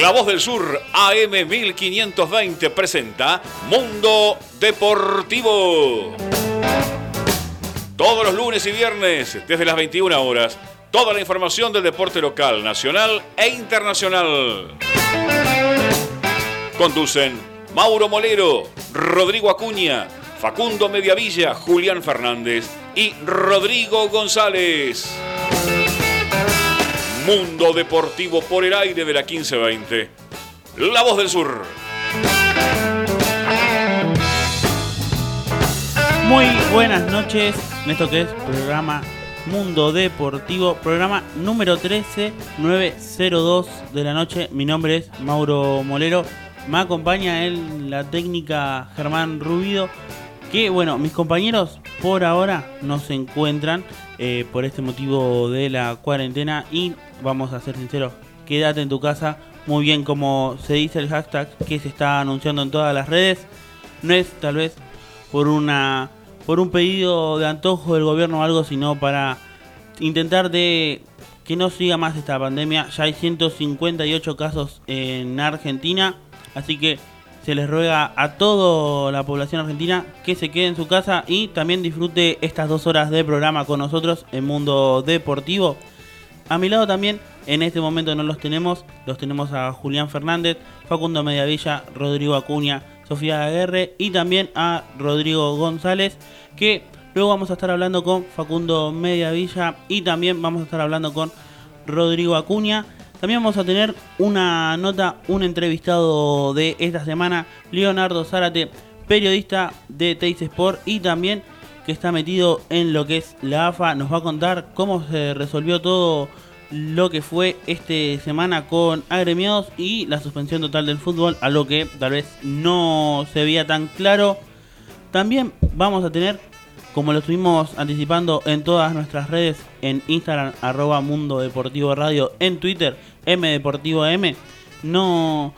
La Voz del Sur AM 1520 presenta Mundo Deportivo. Todos los lunes y viernes, desde las 21 horas, toda la información del deporte local, nacional e internacional. Conducen Mauro Molero, Rodrigo Acuña, Facundo Mediavilla, Julián Fernández y Rodrigo González. Mundo Deportivo por el aire de la 1520. La voz del sur. Muy buenas noches esto que es programa Mundo Deportivo, programa número 13902 de la noche. Mi nombre es Mauro Molero. Me acompaña en la técnica Germán Rubido. Que bueno, mis compañeros por ahora no se encuentran eh, por este motivo de la cuarentena y vamos a ser sinceros, quédate en tu casa, muy bien como se dice el hashtag que se está anunciando en todas las redes, no es tal vez por una por un pedido de antojo del gobierno o algo, sino para intentar de que no siga más esta pandemia. Ya hay 158 casos en Argentina, así que se les ruega a toda la población argentina que se quede en su casa y también disfrute estas dos horas de programa con nosotros en Mundo Deportivo. A mi lado también, en este momento no los tenemos, los tenemos a Julián Fernández, Facundo Mediavilla, Rodrigo Acuña, Sofía Aguerre y también a Rodrigo González, que luego vamos a estar hablando con Facundo Mediavilla y también vamos a estar hablando con Rodrigo Acuña. También vamos a tener una nota, un entrevistado de esta semana, Leonardo Zárate, periodista de Teis Sport y también que está metido en lo que es la AFA, nos va a contar cómo se resolvió todo lo que fue esta semana con agremiados y la suspensión total del fútbol, a lo que tal vez no se veía tan claro. También vamos a tener, como lo estuvimos anticipando en todas nuestras redes, en Instagram, arroba Mundo Deportivo Radio, en Twitter, M Deportivo M, no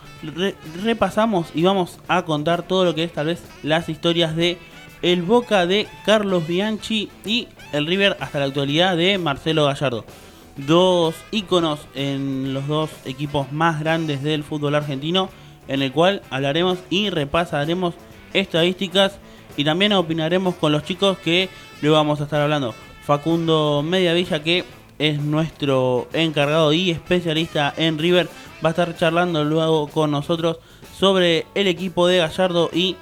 repasamos y vamos a contar todo lo que es tal vez las historias de el Boca de Carlos Bianchi y el River hasta la actualidad de Marcelo Gallardo. Dos íconos en los dos equipos más grandes del fútbol argentino, en el cual hablaremos y repasaremos estadísticas y también opinaremos con los chicos que luego vamos a estar hablando. Facundo Mediavilla, que es nuestro encargado y especialista en River, va a estar charlando luego con nosotros sobre el equipo de Gallardo y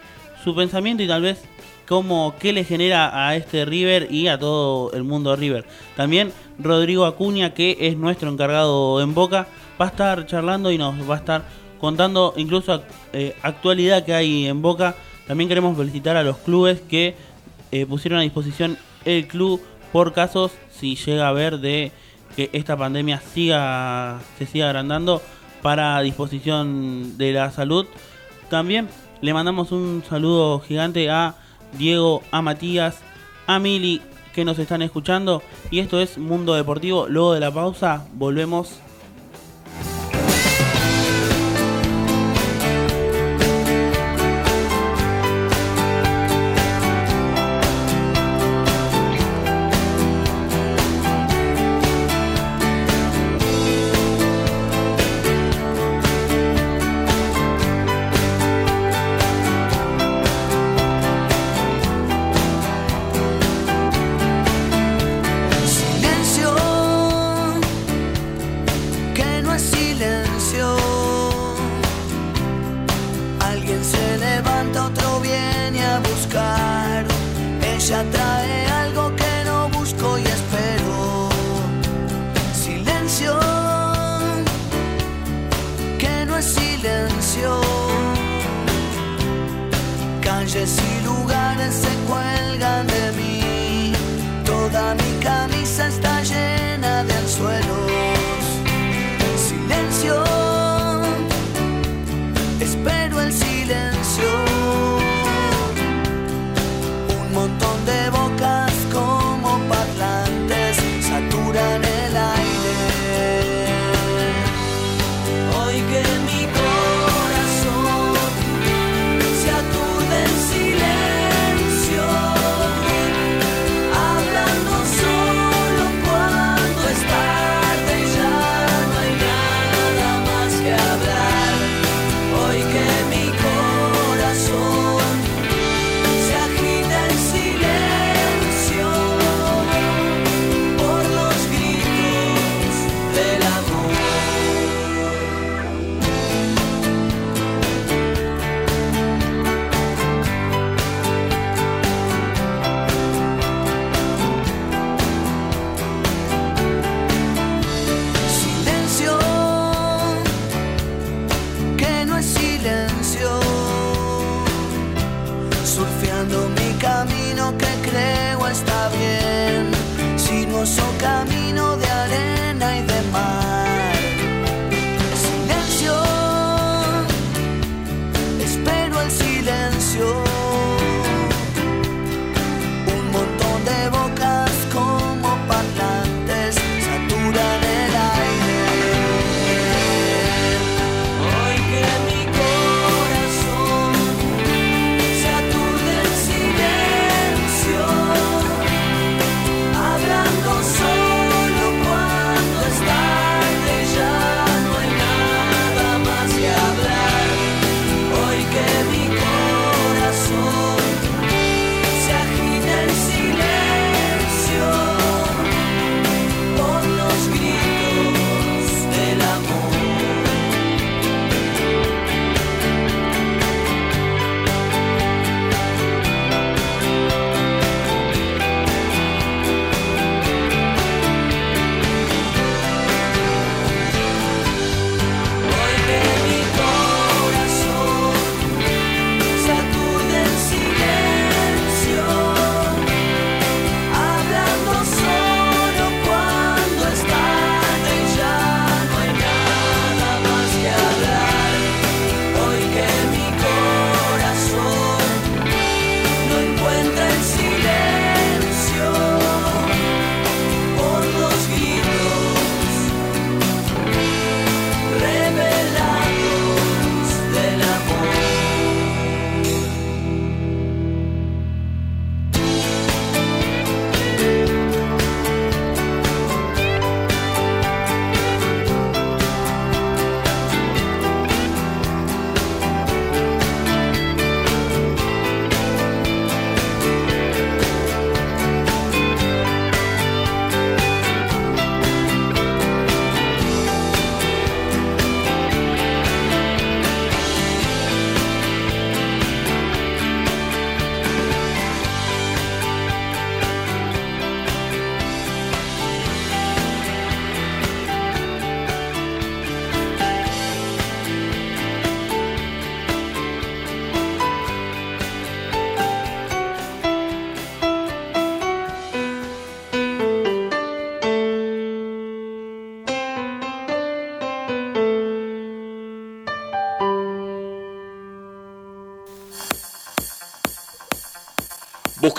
su pensamiento y tal vez cómo, qué le genera a este River y a todo el mundo River. También Rodrigo Acuña, que es nuestro encargado en Boca, va a estar charlando y nos va a estar contando incluso eh, actualidad que hay en Boca. También queremos felicitar a los clubes que eh, pusieron a disposición el club por casos si llega a ver de que esta pandemia siga se siga agrandando para disposición de la salud. También le mandamos un saludo gigante a Diego, a Matías, a Mili que nos están escuchando. Y esto es Mundo Deportivo. Luego de la pausa volvemos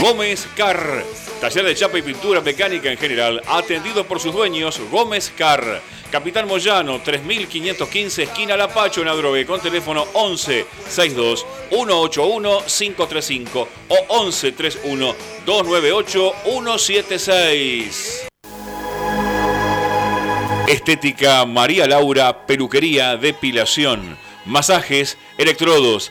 Gómez Car Taller de chapa y pintura mecánica en general, atendido por sus dueños, Gómez Car. Capitán Moyano, 3515, esquina Lapacho en Adrogué, con teléfono 11 62 181 535 o 11 31 298 176. Estética María Laura, peluquería, depilación, masajes, electrodos,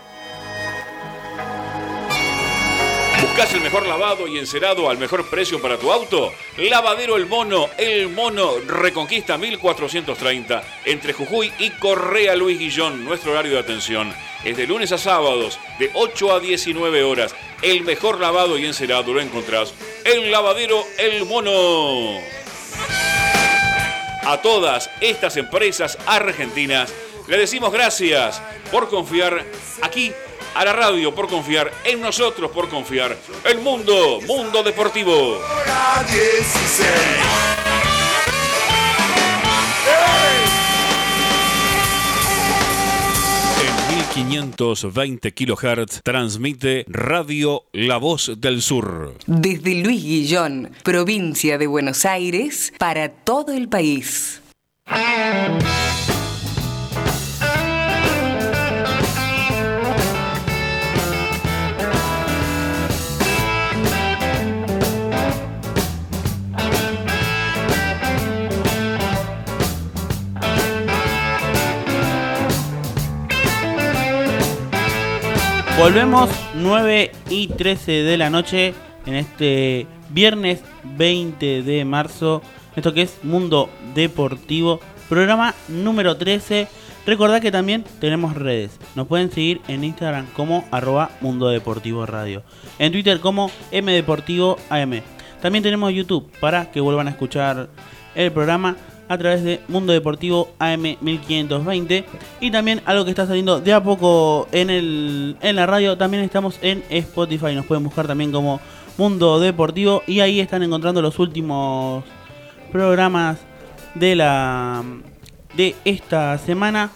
¿Buscas el mejor lavado y encerado al mejor precio para tu auto? Lavadero El Mono, El Mono Reconquista 1430, entre Jujuy y Correa Luis Guillón, nuestro horario de atención. Es de lunes a sábados, de 8 a 19 horas. El mejor lavado y encerado lo encontrás en Lavadero El Mono. A todas estas empresas argentinas le decimos gracias por confiar aquí a la radio por confiar, en nosotros por confiar. El mundo, mundo deportivo. En 1520 kHz transmite Radio La Voz del Sur. Desde Luis Guillón, provincia de Buenos Aires, para todo el país. Volvemos 9 y 13 de la noche en este viernes 20 de marzo. Esto que es Mundo Deportivo, programa número 13. Recordad que también tenemos redes. Nos pueden seguir en Instagram como arroba Mundo Deportivo Radio. En Twitter como Mdeportivo AM. También tenemos YouTube para que vuelvan a escuchar el programa a través de Mundo Deportivo AM 1520 y también algo que está saliendo de a poco en, el, en la radio, también estamos en Spotify, nos pueden buscar también como Mundo Deportivo y ahí están encontrando los últimos programas de la de esta semana.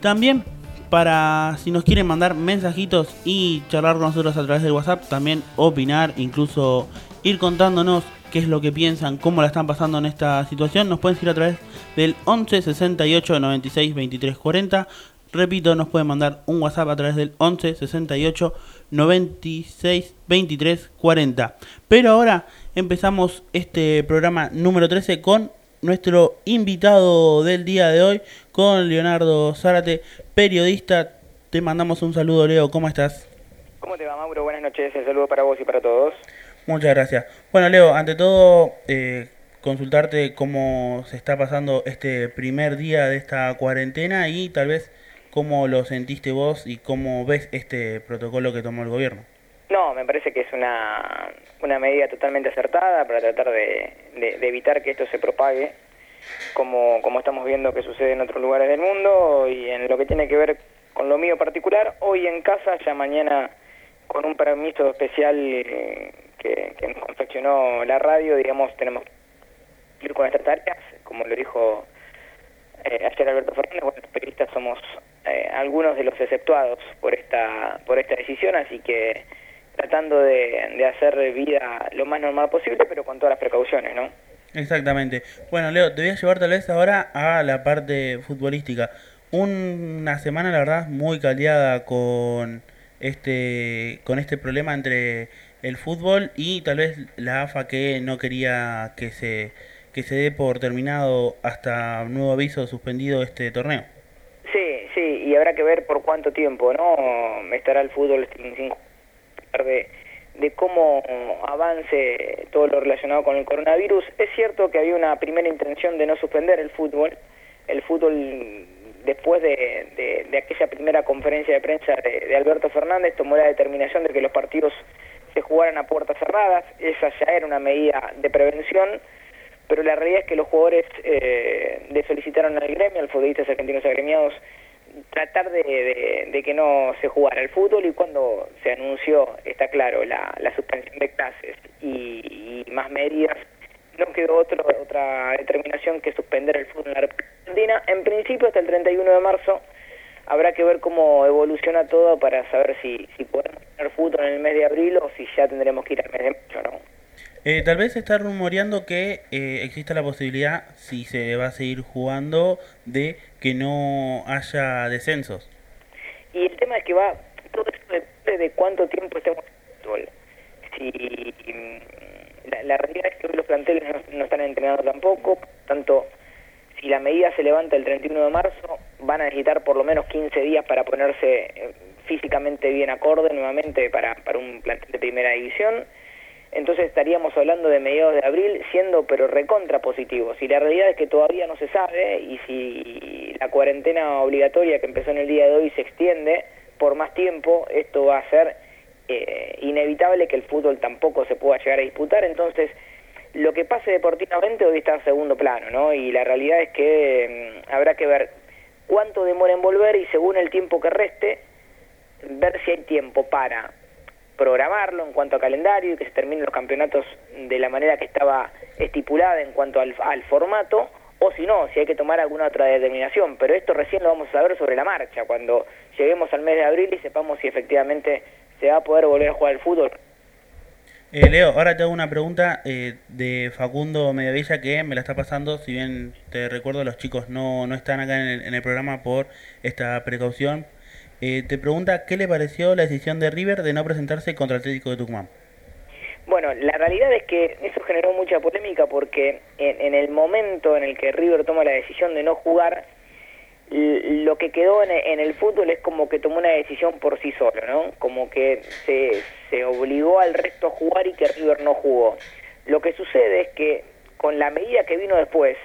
También para si nos quieren mandar mensajitos y charlar con nosotros a través del WhatsApp, también opinar, incluso ir contándonos qué es lo que piensan, cómo la están pasando en esta situación, nos pueden seguir a través del 11 68 96 23 40. Repito, nos pueden mandar un WhatsApp a través del 11 68 96 23 40. Pero ahora empezamos este programa número 13 con nuestro invitado del día de hoy, con Leonardo Zárate, periodista. Te mandamos un saludo, Leo. ¿Cómo estás? ¿Cómo te va, Mauro? Buenas noches. Un saludo para vos y para todos. Muchas gracias. Bueno, Leo, ante todo, eh, consultarte cómo se está pasando este primer día de esta cuarentena y tal vez cómo lo sentiste vos y cómo ves este protocolo que tomó el gobierno. No, me parece que es una, una medida totalmente acertada para tratar de, de, evitar que esto se propague, como, como estamos viendo que sucede en otros lugares del mundo y en lo que tiene que ver con lo mío particular, hoy en casa, ya mañana con un permiso especial eh, que, nos confeccionó la radio, digamos, tenemos que ir con estas tareas, como lo dijo eh, ayer Alberto Fernández, bueno, los periodistas somos eh, algunos de los exceptuados por esta, por esta decisión, así que tratando de, de hacer vida lo más normal posible, pero con todas las precauciones, ¿no? Exactamente. Bueno, Leo, te voy a llevar tal vez ahora a la parte futbolística. Una semana, la verdad, muy caliada con este, con este problema entre el fútbol y tal vez la AFA que no quería que se que se dé por terminado hasta nuevo aviso suspendido este torneo. Sí, sí, y habrá que ver por cuánto tiempo, ¿no? Estará el fútbol sin, de, de cómo avance todo lo relacionado con el coronavirus. Es cierto que había una primera intención de no suspender el fútbol. El fútbol después de, de, aquella primera conferencia de prensa de, Alberto Fernández, tomó la determinación de que los partidos se jugaran a puertas cerradas. Esa ya era una medida de prevención, pero la realidad es que los jugadores eh, le solicitaron al gremio, al futbolistas argentinos agremiados, tratar de, de, que no se jugara el fútbol y cuando se anunció, está claro, la, la suspensión de clases y, y más medidas no quedó otro, otra determinación que suspender el fútbol en la Argentina. En principio, hasta el 31 de marzo, habrá que ver cómo evoluciona todo para saber si, si podemos tener fútbol en el mes de abril o si ya tendremos que ir al mes de mayo, ¿no? Eh, tal vez se está rumoreando que eh, exista la posibilidad, si se va a seguir jugando, de que no haya descensos. Y el tema es que va, todo esto depende de cuánto tiempo estemos en fútbol. Si la, realidad es que hoy los planteles no, están entrenando tampoco, tanto si la medida se levanta el 31 de marzo, van a necesitar por lo menos 15 días para ponerse eh, físicamente bien acorde nuevamente para, para un plantel de primera división. Entonces estaríamos hablando de mediados de abril siendo pero recontra positivos. Y la realidad es que todavía no se sabe y si la cuarentena obligatoria que empezó en el día de hoy se extiende por más tiempo, esto va a ser eh, inevitable que el fútbol tampoco se pueda llegar a disputar. Entonces, lo que pase deportivamente hoy está en segundo plano, ¿no? Y la realidad es que mm, habrá que ver cuánto demora en volver y según el tiempo que reste, ver si hay tiempo para programarlo en cuanto a calendario y que se terminen los campeonatos de la manera que estaba estipulada en cuanto al, formato, o si no, si hay que tomar alguna otra determinación. Pero esto recién lo vamos a saber sobre la marcha, cuando lleguemos al mes de abril y sepamos si efectivamente se va a poder volver a jugar el fútbol. Eh, Leo, ahora te hago una pregunta eh, de Facundo Mediavilla que me la está pasando, si bien te recuerdo los chicos no, no están acá en el, en el programa por esta precaución, eh, te pregunta qué le pareció la decisión de River de no presentarse contra el Atlético de Tucumán. Bueno, la realidad es que eso generó mucha polémica porque en, el momento en el que River toma la decisión de no jugar, lo que quedó en, el fútbol es como que tomó una decisión por sí solo, ¿no? Como que se, obligó al resto a jugar y que River no jugó. Lo que sucede es que con la medida que vino después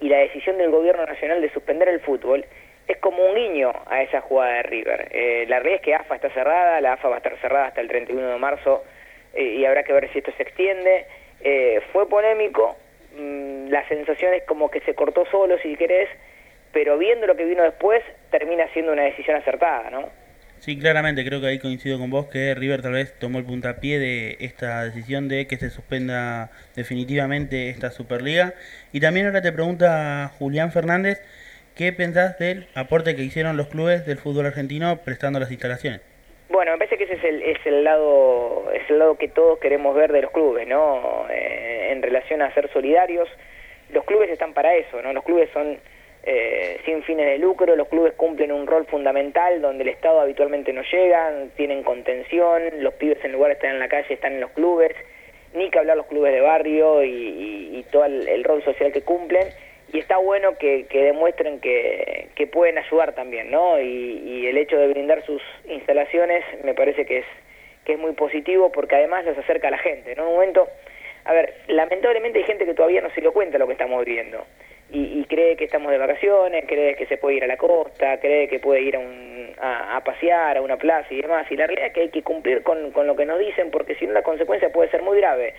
y la decisión del gobierno nacional de suspender el fútbol, es como un guiño a esa jugada de River. Eh, la realidad es que AFA está cerrada, la AFA va a estar cerrada hasta el 31 de marzo eh, y habrá que ver si esto se extiende. Eh, fue polémico, mm, la sensación es como que se cortó solo, si querés, pero viendo lo que vino después, termina siendo una decisión acertada, ¿no? Sí, claramente, creo que ahí coincido con vos que River tal vez tomó el puntapié de esta decisión de que se suspenda definitivamente esta Superliga. Y también ahora te pregunta Julián Fernández ¿Qué pensás del aporte que hicieron los clubes del fútbol argentino prestando las instalaciones? Bueno, me parece que ese es el, es el lado es el lado que todos queremos ver de los clubes, ¿no? Eh, en relación a ser solidarios, los clubes están para eso, ¿no? Los clubes son eh, sin fines de lucro, los clubes cumplen un rol fundamental donde el Estado habitualmente no llega, tienen contención, los pibes en lugar de estar en la calle están en los clubes, ni que hablar los clubes de barrio y, todo el rol social que cumplen y está bueno que, demuestren que, pueden ayudar también, ¿no? Y, el hecho de brindar sus instalaciones me parece que es, que es muy positivo porque además los acerca a la gente, ¿no? En un momento, a ver, lamentablemente hay gente que todavía no se lo cuenta lo que estamos viviendo y, cree que estamos de vacaciones, cree que se puede ir a la costa, cree que puede ir a, un, a, pasear a una plaza y demás, y la realidad es que hay que cumplir con, con lo que nos dicen porque si no la consecuencia puede ser muy grave.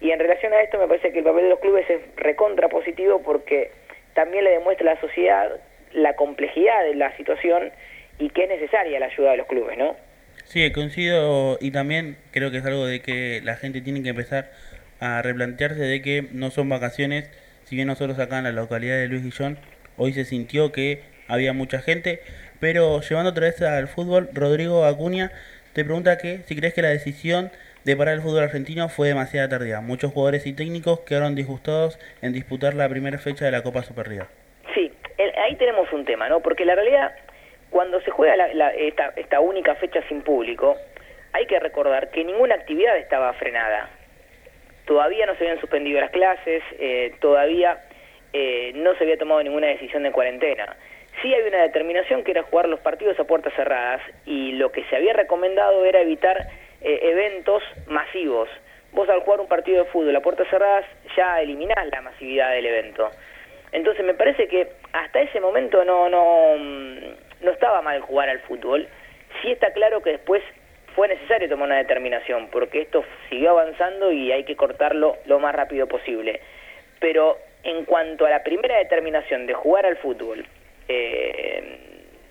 Y en relación a esto me parece que el papel de los clubes es recontra positivo porque también le demuestra a la sociedad la complejidad de la situación y que es necesaria la ayuda de los clubes, ¿no? Sí, coincido y también creo que es algo de que la gente tiene que empezar a replantearse de que no son vacaciones, si bien nosotros acá en la localidad de Luis Guillón hoy se sintió que había mucha gente, pero llevando otra vez al fútbol, Rodrigo Acuña te pregunta que si crees que la decisión de parar el fútbol argentino fue demasiado tardía. Muchos jugadores y técnicos quedaron disgustados en disputar la primera fecha de la Copa Superliga. Sí, ahí tenemos un tema, ¿no? Porque la realidad, cuando se juega esta, única fecha sin público, hay que recordar que ninguna actividad estaba frenada. Todavía no se habían suspendido las clases, eh, todavía eh, no se había tomado ninguna decisión de cuarentena. Sí hay una determinación que era jugar los partidos a puertas cerradas y lo que se había recomendado era evitar eh, eventos masivos. Vos al jugar un partido de fútbol a puertas cerradas ya eliminás la masividad del evento. Entonces me parece que hasta ese momento no, no, mm, no estaba mal jugar al fútbol. Sí está claro que después fue necesario tomar una determinación, porque esto siguió avanzando y hay que cortarlo lo más rápido posible. Pero en cuanto a la primera determinación de jugar al fútbol, eh,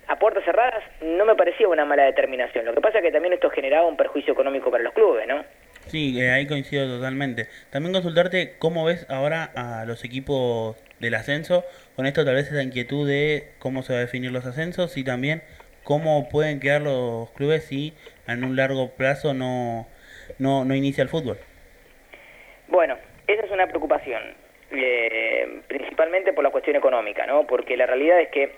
a puertas cerradas no me parecía una mala determinación. Lo que pasa es que también esto generaba un perjuicio económico para los clubes, ¿no? Sí, eh, ahí coincido totalmente. También consultarte cómo ves ahora a los equipos del ascenso, con esto tal vez esa inquietud de cómo se va a definir los ascensos y también cómo pueden quedar los clubes si en un largo plazo no, no, no inicia el fútbol. Bueno, esa es una preocupación, eh, principalmente por la cuestión económica, ¿no? Porque la realidad es que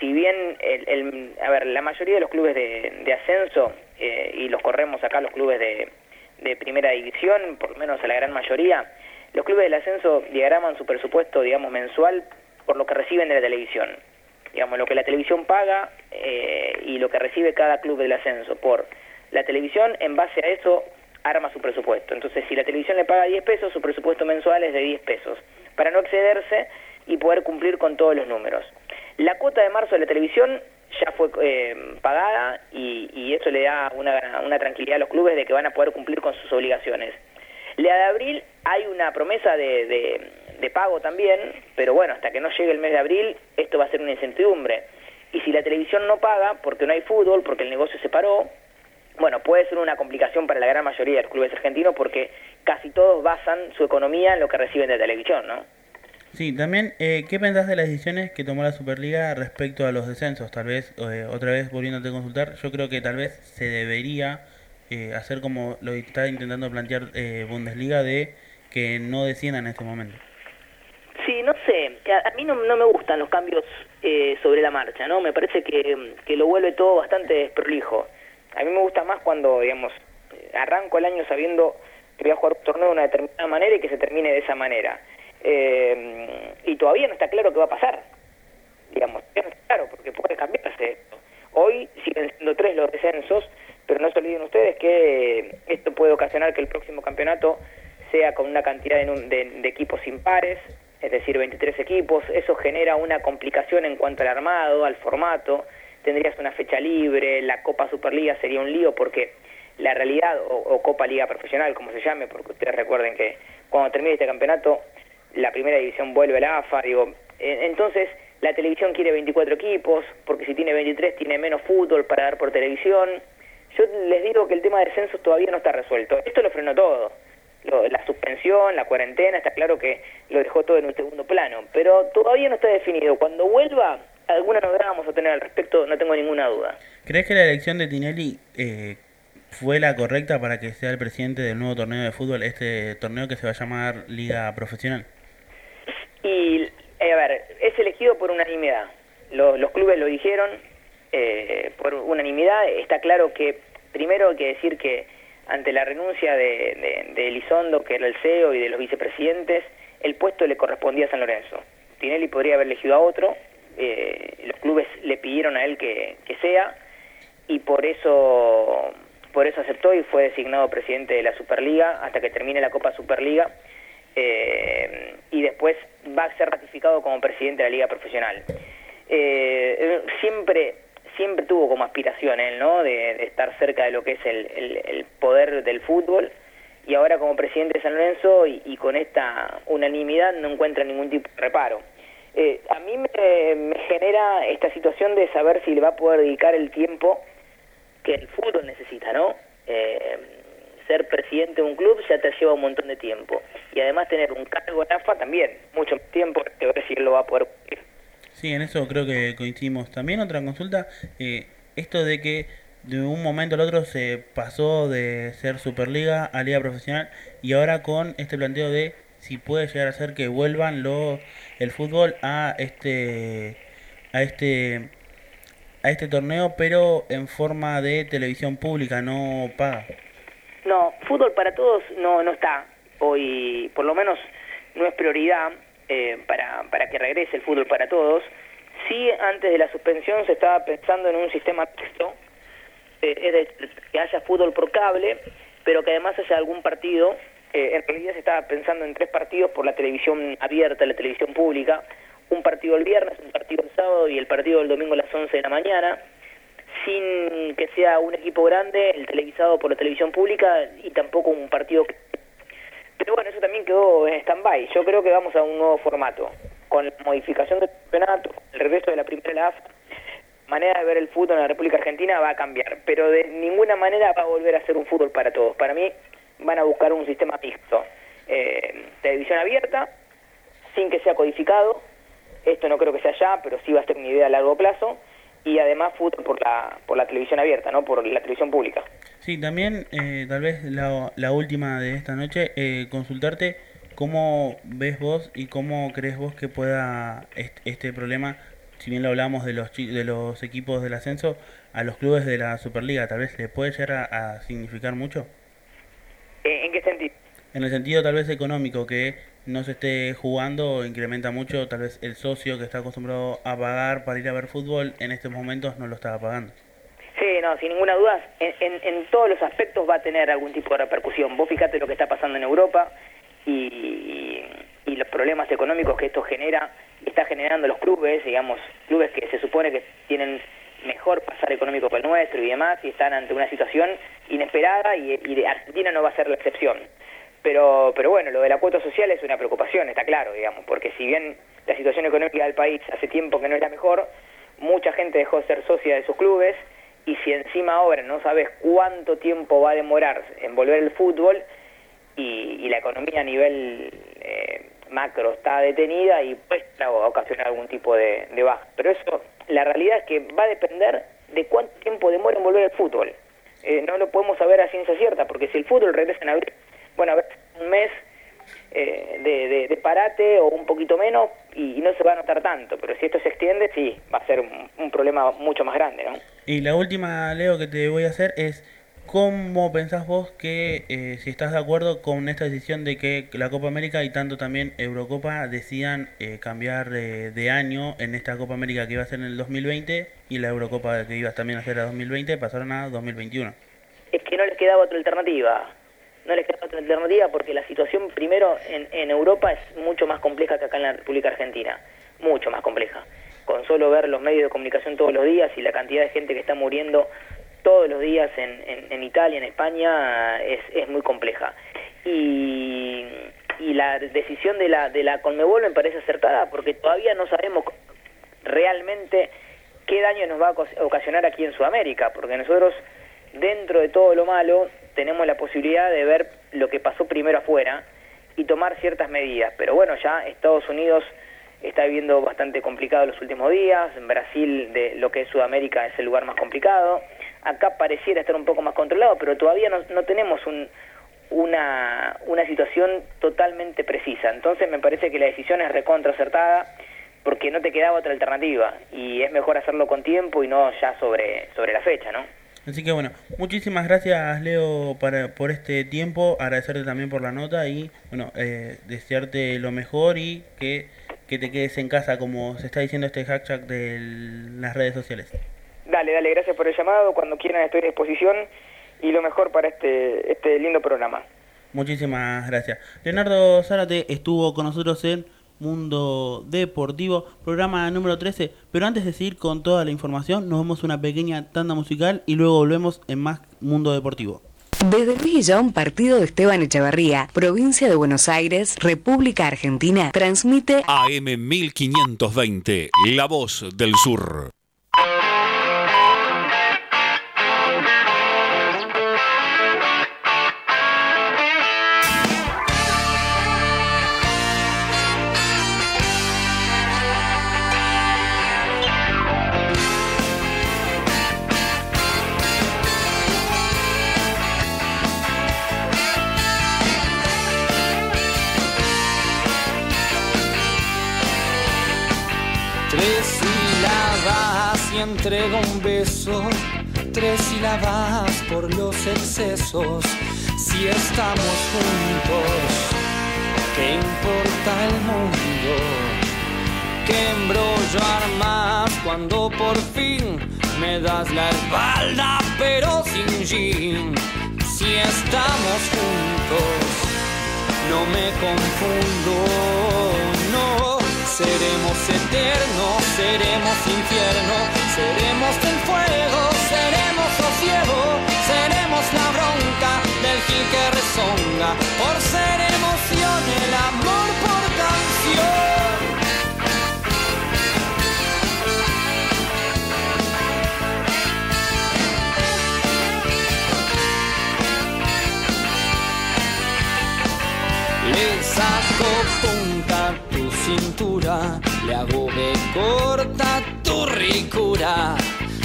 si bien el, a ver, la mayoría de los clubes de, ascenso, eh, y los corremos acá los clubes de, primera división, por lo menos a la gran mayoría, los clubes del ascenso diagraman su presupuesto, digamos, mensual por lo que reciben de la televisión. Digamos, lo que la televisión paga eh, y lo que recibe cada club del ascenso por la televisión, en base a eso arma su presupuesto. Entonces, si la televisión le paga 10 pesos, su presupuesto mensual es de 10 pesos, para no excederse y poder cumplir con todos los números. La cuota de marzo de la televisión ya fue eh, pagada y, y, eso le da una, una, tranquilidad a los clubes de que van a poder cumplir con sus obligaciones. La de abril hay una promesa de, de, de, pago también, pero bueno, hasta que no llegue el mes de abril esto va a ser una incertidumbre. Y si la televisión no paga porque no hay fútbol, porque el negocio se paró, bueno, puede ser una complicación para la gran mayoría de los clubes argentinos porque casi todos basan su economía en lo que reciben de televisión, ¿no? Sí, también, eh, ¿qué pensás de las decisiones que tomó la Superliga respecto a los descensos? Tal vez, otra vez volviéndote a consultar, yo creo que tal vez se debería eh, hacer como lo está intentando plantear eh, Bundesliga de que no desciendan en este momento. Sí, no sé, a, mí no, no, me gustan los cambios eh, sobre la marcha, ¿no? Me parece que, que lo vuelve todo bastante desprolijo. A mí me gusta más cuando, digamos, arranco el año sabiendo que voy a jugar un torneo de una determinada manera y que se termine de esa manera. Eh, y todavía no está claro qué va a pasar. Digamos, no está claro, porque puede cambiarse esto. Hoy siguen siendo tres los descensos, pero no se olviden ustedes que esto puede ocasionar que el próximo campeonato sea con una cantidad de, de, de equipos impares, es decir, 23 equipos. Eso genera una complicación en cuanto al armado, al formato. Tendrías una fecha libre, la Copa Superliga sería un lío porque la realidad, o, o Copa Liga Profesional, como se llame, porque ustedes recuerden que cuando termine este campeonato la primera división vuelve a la AFA, digo, entonces la televisión quiere 24 equipos, porque si tiene 23 tiene menos fútbol para dar por televisión. Yo les digo que el tema de descensos todavía no está resuelto. Esto lo frenó todo. Lo, la suspensión, la cuarentena, está claro que lo dejó todo en un segundo plano, pero todavía no está definido. Cuando vuelva, alguna novedad vamos a tener al respecto, no tengo ninguna duda. ¿Crees que la elección de Tinelli eh, fue la correcta para que sea el presidente del nuevo torneo de fútbol, este torneo que se va a llamar Liga Profesional? Y, eh, a ver, es elegido por unanimidad. Los, los clubes lo dijeron eh, por unanimidad. Está claro que, primero hay que decir que ante la renuncia de, de, Elizondo, que era el CEO, y de los vicepresidentes, el puesto le correspondía a San Lorenzo. Tinelli podría haber elegido a otro, eh, los clubes le pidieron a él que, que sea, y por eso, por eso aceptó y fue designado presidente de la Superliga hasta que termine la Copa Superliga eh, y después va a ser ratificado como presidente de la Liga Profesional. Eh, siempre siempre tuvo como aspiración él, ¿no? De, estar cerca de lo que es el, el, poder del fútbol y ahora como presidente de San Lorenzo y, con esta unanimidad no encuentra ningún tipo de reparo. Eh, a mí me, genera esta situación de saber si le va a poder dedicar el tiempo que el fútbol necesita, ¿no? Eh, ser presidente de un club ya te lleva un montón de tiempo. Y además tener un cargo en AFA también, mucho tiempo, que ver si él lo va a poder cumplir. Sí, en eso creo que coincidimos. También otra consulta, eh, esto de que de un momento al otro se pasó de ser Superliga a Liga Profesional y ahora con este planteo de si puede llegar a ser que vuelvan lo, el fútbol a este a este a este torneo pero en forma de televisión pública no paga. No fútbol para todos no no está. Hoy por lo menos no es prioridad eh, para para que regrese el fútbol para todos. Sí antes de la suspensión se estaba pensando en un sistema texto eh, es que haya fútbol por cable pero que además haya algún partido. Eh, en realidad se estaba pensando en tres partidos por la televisión abierta, la televisión pública, un partido el viernes, un partido el sábado y el partido el domingo a las 11 de la mañana, sin que sea un equipo grande, el televisado por la televisión pública y tampoco un partido... Pero bueno, eso también quedó en stand-by. Yo creo que vamos a un nuevo formato, con la modificación del campeonato, el regreso de la primera AFA, manera de ver el fútbol en la República Argentina va a cambiar, pero de ninguna manera va a volver a ser un fútbol para todos. Para mí van a buscar un sistema mixto. Eh, televisión abierta, sin que sea codificado, esto no creo que sea ya, pero sí va a ser una idea a largo plazo, y además fútbol por la, por la televisión abierta, ¿no? por la televisión pública. Sí, también eh, tal vez la, la, última de esta noche, eh, consultarte cómo ves vos y cómo crees vos que pueda este, este problema, si bien lo hablamos de los, de los equipos del ascenso, a los clubes de la Superliga, tal vez le puede llegar a, a significar mucho. ¿En qué sentido? En el sentido tal vez económico, que no se esté jugando incrementa mucho tal vez el socio que está acostumbrado a pagar para ir a ver fútbol en estos momentos no lo está pagando. Sí, no, sin ninguna duda, en, en, todos los aspectos va a tener algún tipo de repercusión. Vos fíjate lo que está pasando en Europa y, y, los problemas económicos que esto genera, está generando los clubes, digamos, clubes que se supone que tienen mejor pasar económico que el nuestro y demás, y están ante una situación inesperada y, y Argentina no va a ser la excepción. Pero, pero bueno, lo de la cuota social es una preocupación, está claro, digamos, porque si bien la situación económica del país hace tiempo que no es la mejor, mucha gente dejó de ser socia de sus clubes y si encima ahora no sabes cuánto tiempo va a demorar en volver el fútbol y, la economía a nivel eh, macro está detenida y puede ocasionar algún tipo de, baja. Pero eso, la realidad es que va a depender de cuánto tiempo demora en volver el fútbol. Eh, no lo podemos saber a ciencia cierta, porque si el fútbol regresa en abril, bueno, a ver, un mes eh, de, parate o un poquito menos y, no se va a notar tanto, pero si esto se extiende, sí, va a ser un, problema mucho más grande, ¿no? Y la última, Leo, que te voy a hacer es, ¿cómo pensás vos que, eh, si estás de acuerdo con esta decisión de que la Copa América y tanto también Eurocopa decidan eh, cambiar de, año en esta Copa América que iba a ser en el 2020 y la Eurocopa que iba también a ser a 2020 pasaron a 2021? Es que no les quedaba otra alternativa no les queda otra alternativa porque la situación primero en, en Europa es mucho más compleja que acá en la República Argentina, mucho más compleja. Con solo ver los medios de comunicación todos los días y la cantidad de gente que está muriendo todos los días en, en, Italia, en España, es, es muy compleja. Y, y la decisión de la, de la Conmebol me parece acertada porque todavía no sabemos realmente qué daño nos va a ocasionar aquí en Sudamérica, porque nosotros, dentro de todo lo malo, tenemos la posibilidad de ver lo que pasó primero afuera y tomar ciertas medidas. Pero bueno, ya Estados Unidos está viviendo bastante complicado los últimos días, en Brasil, de lo que es Sudamérica, es el lugar más complicado. Acá pareciera estar un poco más controlado, pero todavía no, no tenemos una, una situación totalmente precisa. Entonces me parece que la decisión es recontra acertada porque no te quedaba otra alternativa y es mejor hacerlo con tiempo y no ya sobre, sobre la fecha, ¿no? Así que bueno, muchísimas gracias Leo para, por este tiempo, agradecerte también por la nota y bueno, eh, desearte lo mejor y que, que te quedes en casa como se está diciendo este hashtag de las redes sociales. Dale, dale, gracias por el llamado, cuando quieran estoy a disposición y lo mejor para este, este lindo programa. Muchísimas gracias. Leonardo Zárate estuvo con nosotros en Mundo Deportivo, programa número 13. Pero antes de seguir con toda la información, nos vemos una pequeña tanda musical y luego volvemos en más Mundo Deportivo. Desde Luis partido de Esteban Echeverría, provincia de Buenos Aires, República Argentina, transmite AM 1520, La Voz del Sur. Entrega un beso, tres sílabas por los excesos. Si estamos juntos, ¿qué importa el mundo? ¿Qué embrollo armas cuando por fin me das la espalda, pero sin jean? Si estamos juntos, no me confundo, no. Seremos eternos, seremos infierno, seremos el fuego, seremos sosiego, seremos la bronca del gil que rezonga, por ser emoción el amor por canción. De corta tu ricura.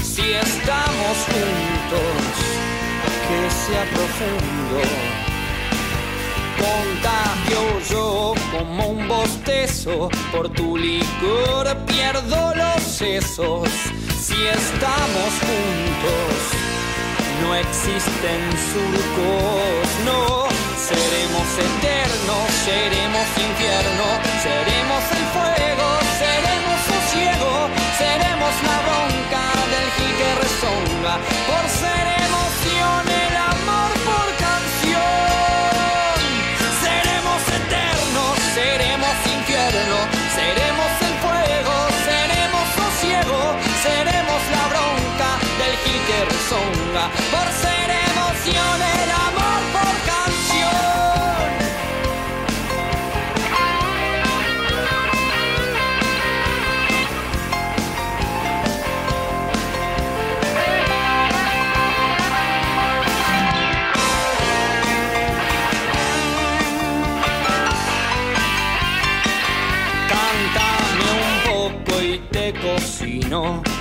Si estamos juntos, que sea profundo. Contagio yo como un bostezo, por tu licor pierdo los sesos. Si estamos juntos, no existen surcos, no Seremos eternos, seremos infierno, seremos el fuego, seremos sosiego, seremos la bronca del que rezonga, por ser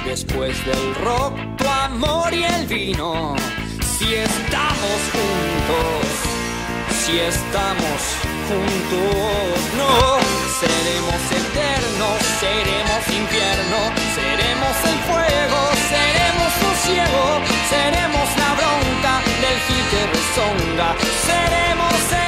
después del rock, tu amor y el vino. Si estamos juntos, si estamos juntos, no seremos eternos, seremos infierno, seremos el fuego, seremos sosiego, seremos la bronca del que rezonga, seremos, seremos,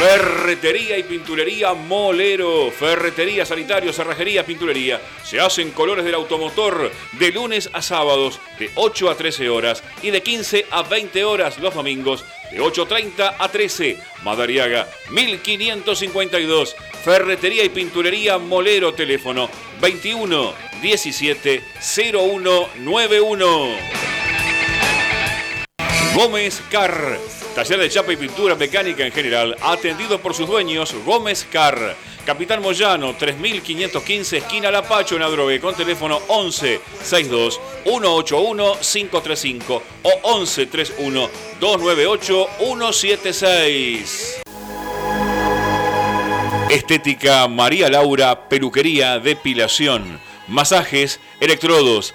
Ferretería y pinturería Molero. Ferretería, sanitario, cerrajería, pinturería. Se hacen colores del automotor de lunes a sábados de 8 a 13 horas y de 15 a 20 horas los domingos de 8.30 a 13. Madariaga 1552. Ferretería y pinturería Molero. Teléfono 21 17 0191. Gómez Car. Taller de chapa y pintura mecánica en general, atendido por sus dueños, Gómez Car. Capitán Moyano, 3515, esquina Lapacho en Adrogué, con teléfono 11 62 181 535 o 11 31 298 176. Estética María Laura, peluquería, depilación, masajes, electrodos,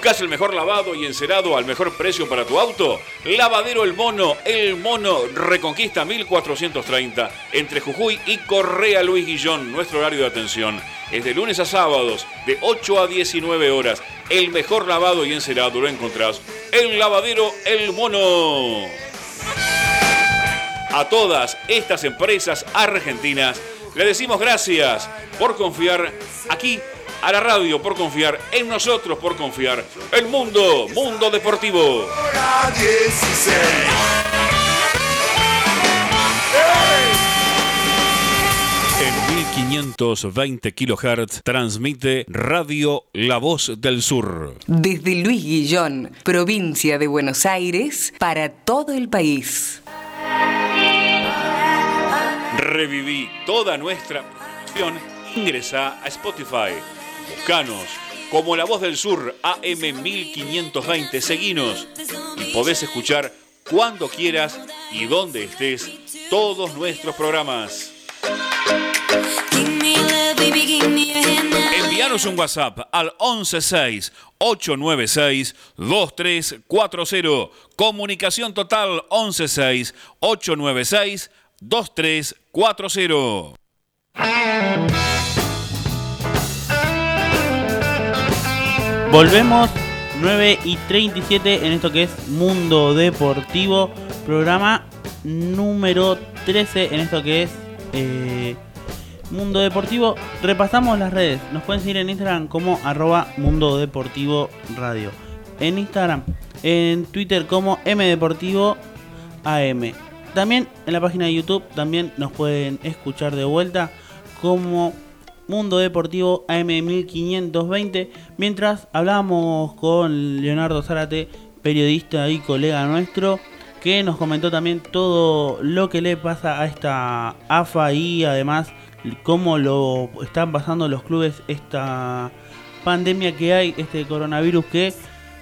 ¿Buscas el mejor lavado y encerado al mejor precio para tu auto? Lavadero El Mono, El Mono Reconquista 1430, entre Jujuy y Correa Luis Guillón. Nuestro horario de atención es de lunes a sábados, de 8 a 19 horas. El mejor lavado y encerado lo encontrás en Lavadero El Mono. A todas estas empresas argentinas le decimos gracias por confiar aquí a la radio, por confiar en nosotros, por confiar el mundo, mundo deportivo. Hora 16. En 1520 kHz transmite Radio La Voz del Sur. Desde Luis Guillón, provincia de Buenos Aires, para todo el país. Reviví toda nuestra acción. Ingresa a Spotify. Buscanos como La Voz del Sur AM 1520. Seguinos y podés escuchar cuando quieras y donde estés todos nuestros programas. Envíanos un WhatsApp al 116-896-2340. Comunicación total 116-896-2340. Volvemos 9 y 37 en esto que es Mundo Deportivo, programa número 13 en esto que es eh, Mundo Deportivo. Repasamos las redes, nos pueden seguir en Instagram como arroba Mundo Deportivo Radio. En Instagram, en Twitter como M Deportivo AM. También en la página de YouTube también nos pueden escuchar de vuelta como Mundo Deportivo AM1520. Mientras hablábamos con Leonardo Zárate, periodista y colega nuestro, que nos comentó también todo lo que le pasa a esta AFA y además cómo lo están pasando los clubes esta pandemia que hay, este coronavirus que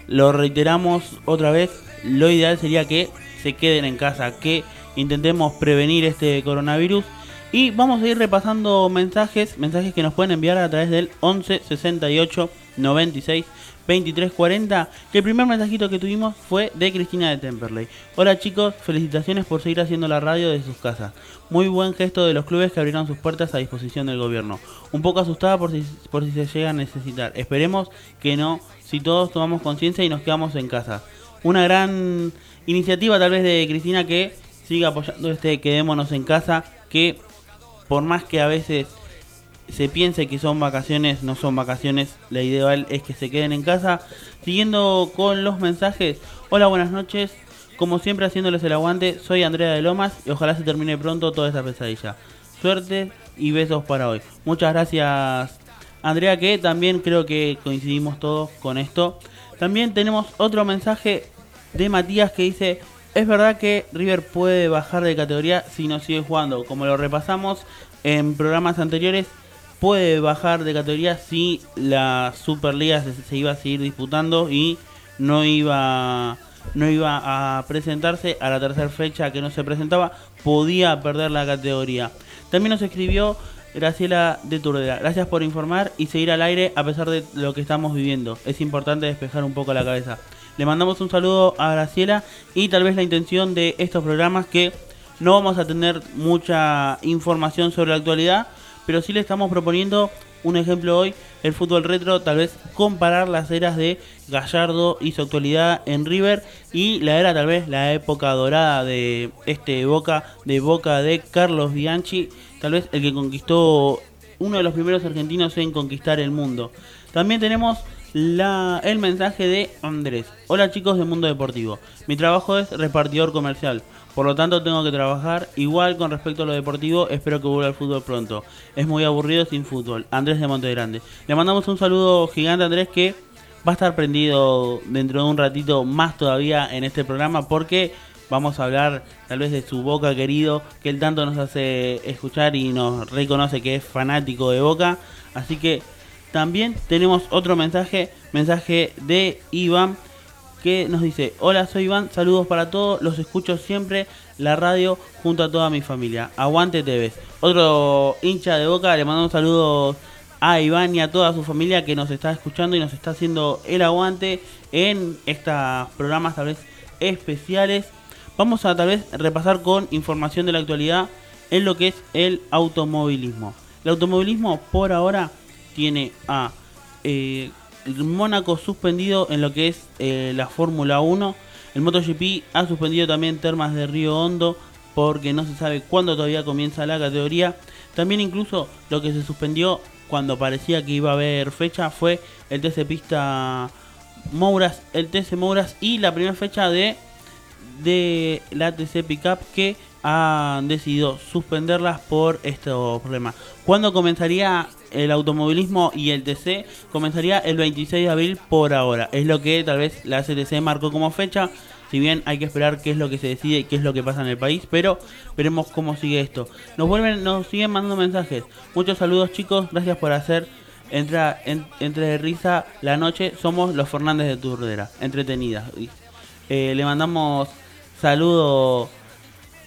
lo reiteramos otra vez, lo ideal sería que se queden en casa, que intentemos prevenir este coronavirus y vamos a ir repasando mensajes, mensajes que nos pueden enviar a través del 11 68 96 23 40. Que el primer mensajito que tuvimos fue de Cristina de Temperley. Hola chicos, felicitaciones por seguir haciendo la radio desde sus casas. Muy buen gesto de los clubes que abrieron sus puertas a disposición del gobierno. Un poco asustada por si, por si se llega a necesitar. Esperemos que no, si todos tomamos conciencia y nos quedamos en casa. Una gran iniciativa tal vez de Cristina que siga apoyando este quedémonos en casa que por más que a veces se piense que son vacaciones, no son vacaciones, la ideal es que se queden en casa. Siguiendo con los mensajes, hola, buenas noches, como siempre haciéndoles el aguante, soy Andrea de Lomas y ojalá se termine pronto toda esta pesadilla. Suerte y besos para hoy. Muchas gracias Andrea, que también creo que coincidimos todos con esto. También tenemos otro mensaje de Matías que dice, es verdad que River puede bajar de categoría si no sigue jugando. Como lo repasamos en programas anteriores, puede bajar de categoría si la Superliga se, iba a seguir disputando y no iba no iba a presentarse a la tercera fecha que no se presentaba, podía perder la categoría. También nos escribió Graciela de Turdera. Gracias por informar y seguir al aire a pesar de lo que estamos viviendo. Es importante despejar un poco la cabeza. Le mandamos un saludo a Graciela y tal vez la intención de estos programas que no vamos a tener mucha información sobre la actualidad, pero sí le estamos proponiendo un ejemplo hoy, el fútbol retro, tal vez comparar las eras de Gallardo y su actualidad en River y la era tal vez la época dorada de este Boca, de Boca de Carlos Bianchi, tal vez el que conquistó uno de los primeros argentinos en conquistar el mundo. También tenemos la, el mensaje de Andrés. Hola chicos de Mundo Deportivo. Mi trabajo es repartidor comercial. Por lo tanto tengo que trabajar igual con respecto a lo deportivo. Espero que vuelva al fútbol pronto. Es muy aburrido sin fútbol. Andrés de Monte Grande. Le mandamos un saludo gigante a Andrés que va a estar prendido dentro de un ratito más todavía en este programa porque vamos a hablar tal vez de su Boca querido que él tanto nos hace escuchar y nos reconoce que es fanático de Boca. Así que también tenemos otro mensaje, mensaje de Iván que nos dice, hola soy Iván, saludos para todos, los escucho siempre, la radio junto a toda mi familia. Aguante TV. Otro hincha de boca, le mando un saludo a Iván y a toda su familia que nos está escuchando y nos está haciendo el aguante en estos programas tal vez especiales. Vamos a tal vez repasar con información de la actualidad en lo que es el automovilismo. El automovilismo por ahora tiene a eh, Mónaco suspendido en lo que es eh, la Fórmula 1. El MotoGP ha suspendido también Termas de Río Hondo porque no se sabe cuándo todavía comienza la categoría. También incluso lo que se suspendió cuando parecía que iba a haber fecha fue el TC Pista Mouras, el TC Mouras y la primera fecha de, de la TC Pickup que han decidido suspenderlas por estos problemas. ¿Cuándo comenzaría el automovilismo y el TC comenzaría el 26 de abril por ahora. Es lo que tal vez la CTC marcó como fecha. Si bien hay que esperar qué es lo que se decide y qué es lo que pasa en el país, pero veremos cómo sigue esto. Nos vuelven, nos siguen mandando mensajes. Muchos saludos chicos, gracias por hacer entra, entre risa la noche. Somos los Fernández de Turdera, entretenidas. Eh, le mandamos saludos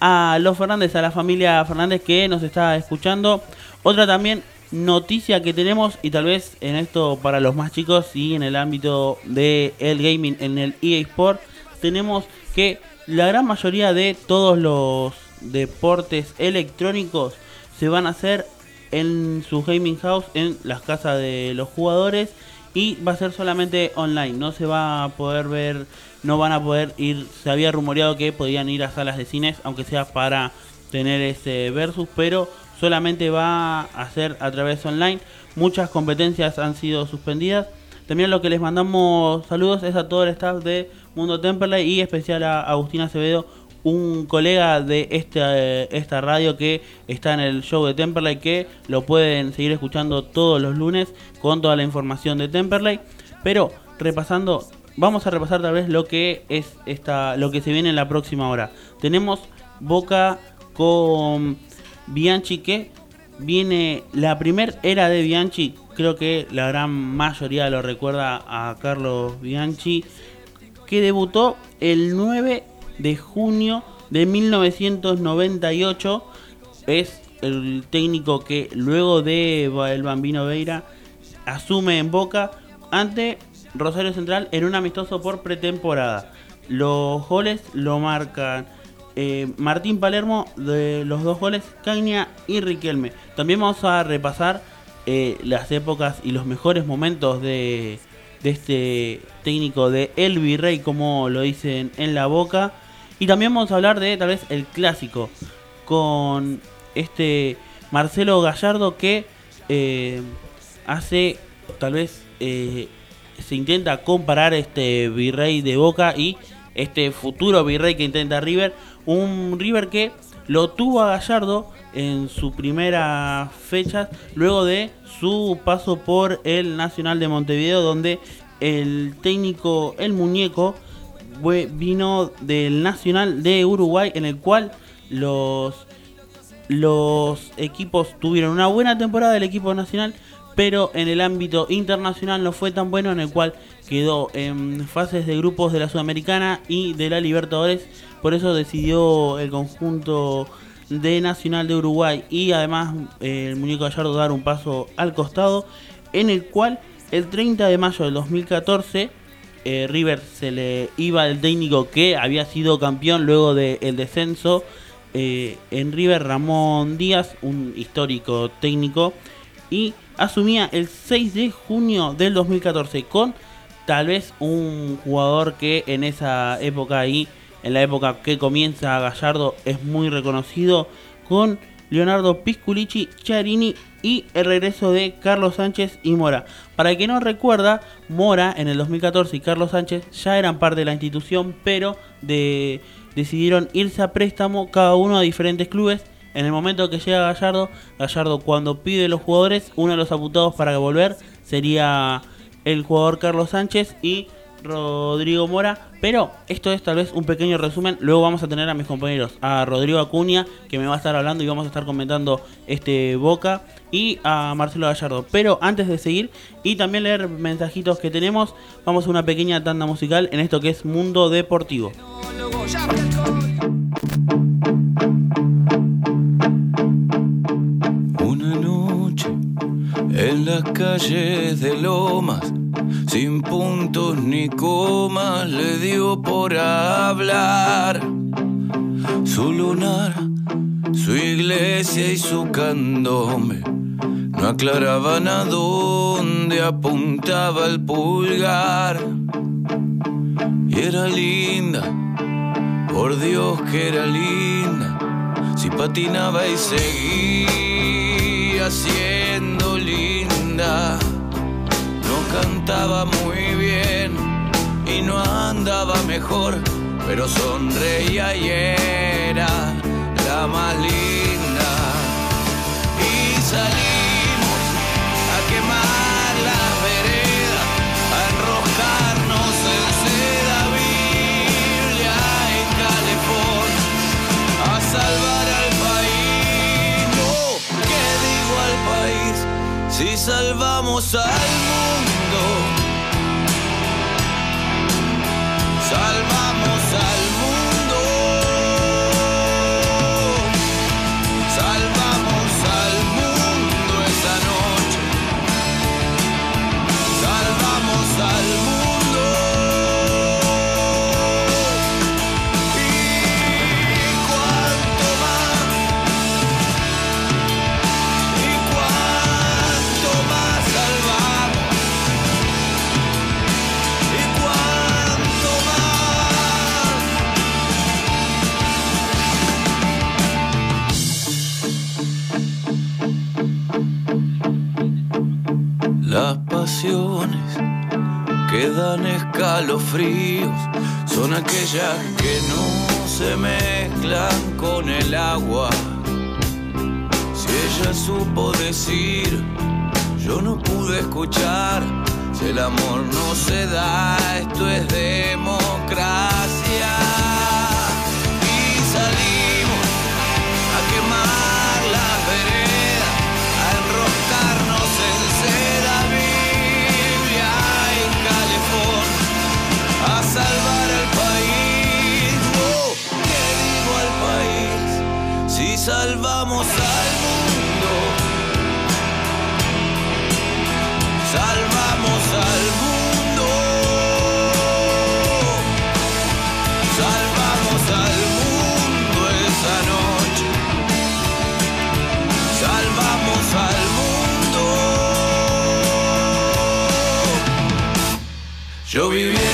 a los Fernández, a la familia Fernández que nos está escuchando. Otra también noticia que tenemos y tal vez en esto para los más chicos y en el ámbito de el gaming en el EA Sport tenemos que la gran mayoría de todos los deportes electrónicos se van a hacer en su gaming house en las casas de los jugadores y va a ser solamente online, no se va a poder ver, no van a poder ir, se había rumoreado que podían ir a salas de cines, aunque sea para tener ese versus, pero solamente va a ser a través online. Muchas competencias han sido suspendidas. También lo que les mandamos saludos es a todo el staff de Mundo Temperley y especial a Agustina Acevedo, un colega de esta, esta radio que está en el show de Temperley que lo pueden seguir escuchando todos los lunes con toda la información de Temperley. Pero repasando, vamos a repasar tal vez lo que es esta, lo que se viene en la próxima hora. Tenemos Boca con Bianchi que viene la primera era de Bianchi, creo que la gran mayoría lo recuerda a Carlos Bianchi, que debutó el 9 de junio de 1998. Es el técnico que luego de el Bambino Veira asume en Boca ante Rosario Central en un amistoso por pretemporada. Los goles lo marcan eh, Martín Palermo de los dos goles, Cagnia y Riquelme. También vamos a repasar eh, las épocas y los mejores momentos de, de este técnico de El Virrey, como lo dicen en la boca. Y también vamos a hablar de tal vez el clásico con este Marcelo Gallardo que eh, hace tal vez se intenta comparar este Virrey de Boca y este futuro Virrey que intenta River un River que lo tuvo a Gallardo en su primera fecha, luego de su paso por el Nacional de Montevideo, donde el técnico, el muñeco, vino del Nacional de Uruguay, en el cual los, los equipos tuvieron una buena temporada del equipo nacional, pero en el ámbito internacional no fue tan bueno, en el cual quedó en fases de grupos de la Sudamericana y de la Libertadores por eso decidió el conjunto de Nacional de Uruguay y además eh, el muñeco Gallardo dar un paso al costado, en el cual el 30 de mayo del 2014 eh, River se le iba el técnico que había sido campeón luego del descenso. Eh, en River Ramón Díaz, un histórico técnico, y asumía el 6 de junio del 2014 con tal vez un jugador que en esa época ahí en la época que comienza Gallardo es muy reconocido con Leonardo Pisculici, Charini y el regreso de Carlos Sánchez y Mora. Para el que no recuerda, Mora en el 2014 y Carlos Sánchez ya eran parte de la institución, pero decidieron irse a préstamo cada uno a diferentes clubes. En el momento que llega Gallardo, Gallardo cuando pide los jugadores, uno de los apuntados para volver sería el jugador Carlos Sánchez y Rodrigo Mora. Pero esto es tal vez un pequeño resumen. Luego vamos a tener a mis compañeros, a Rodrigo Acuña, que me va a estar hablando y vamos a estar comentando este Boca, y a Marcelo Gallardo. Pero antes de seguir y también leer mensajitos que tenemos, vamos a una pequeña tanda musical en esto que es Mundo Deportivo. En las calles de Lomas sin puntos ni comas le dio por hablar. Su lunar, su iglesia y su candombe no aclaraban a dónde apuntaba el pulgar. Y era linda, por Dios que era linda, si patinaba y seguía siendo linda cantaba muy bien y no andaba mejor, pero sonreía y era la más. Si salvamos al mundo. Salvamos sensaciones que dan escalofríos son aquellas que no se mezclan con el agua. Si ella supo decir, yo no pude escuchar, si el amor no se da, esto es democracia. Salvamos al mundo, salvamos al mundo. Salvamos al mundo esa noche. Salvamos al mundo. Yo viviendo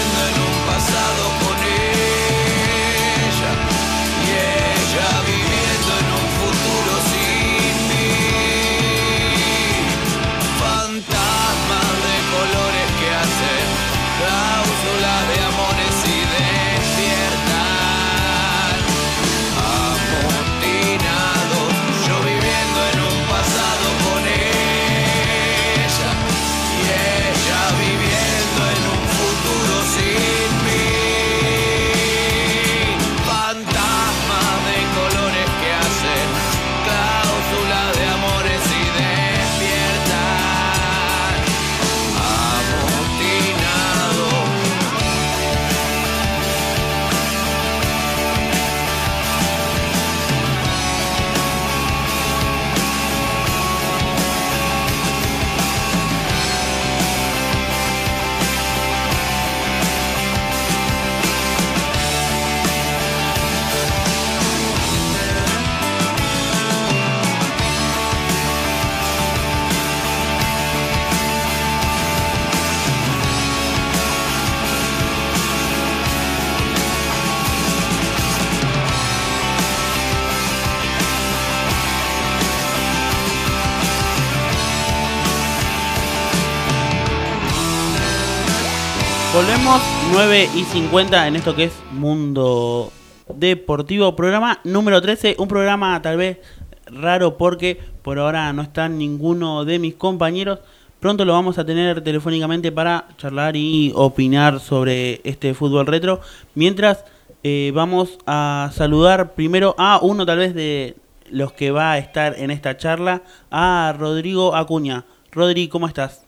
19 y 50 en esto que es Mundo Deportivo, programa número 13, un programa tal vez raro porque por ahora no está ninguno de mis compañeros. Pronto lo vamos a tener telefónicamente para charlar y opinar sobre este fútbol retro. Mientras eh, vamos a saludar primero a uno tal vez de los que va a estar en esta charla, a Rodrigo Acuña. Rodri, ¿cómo estás?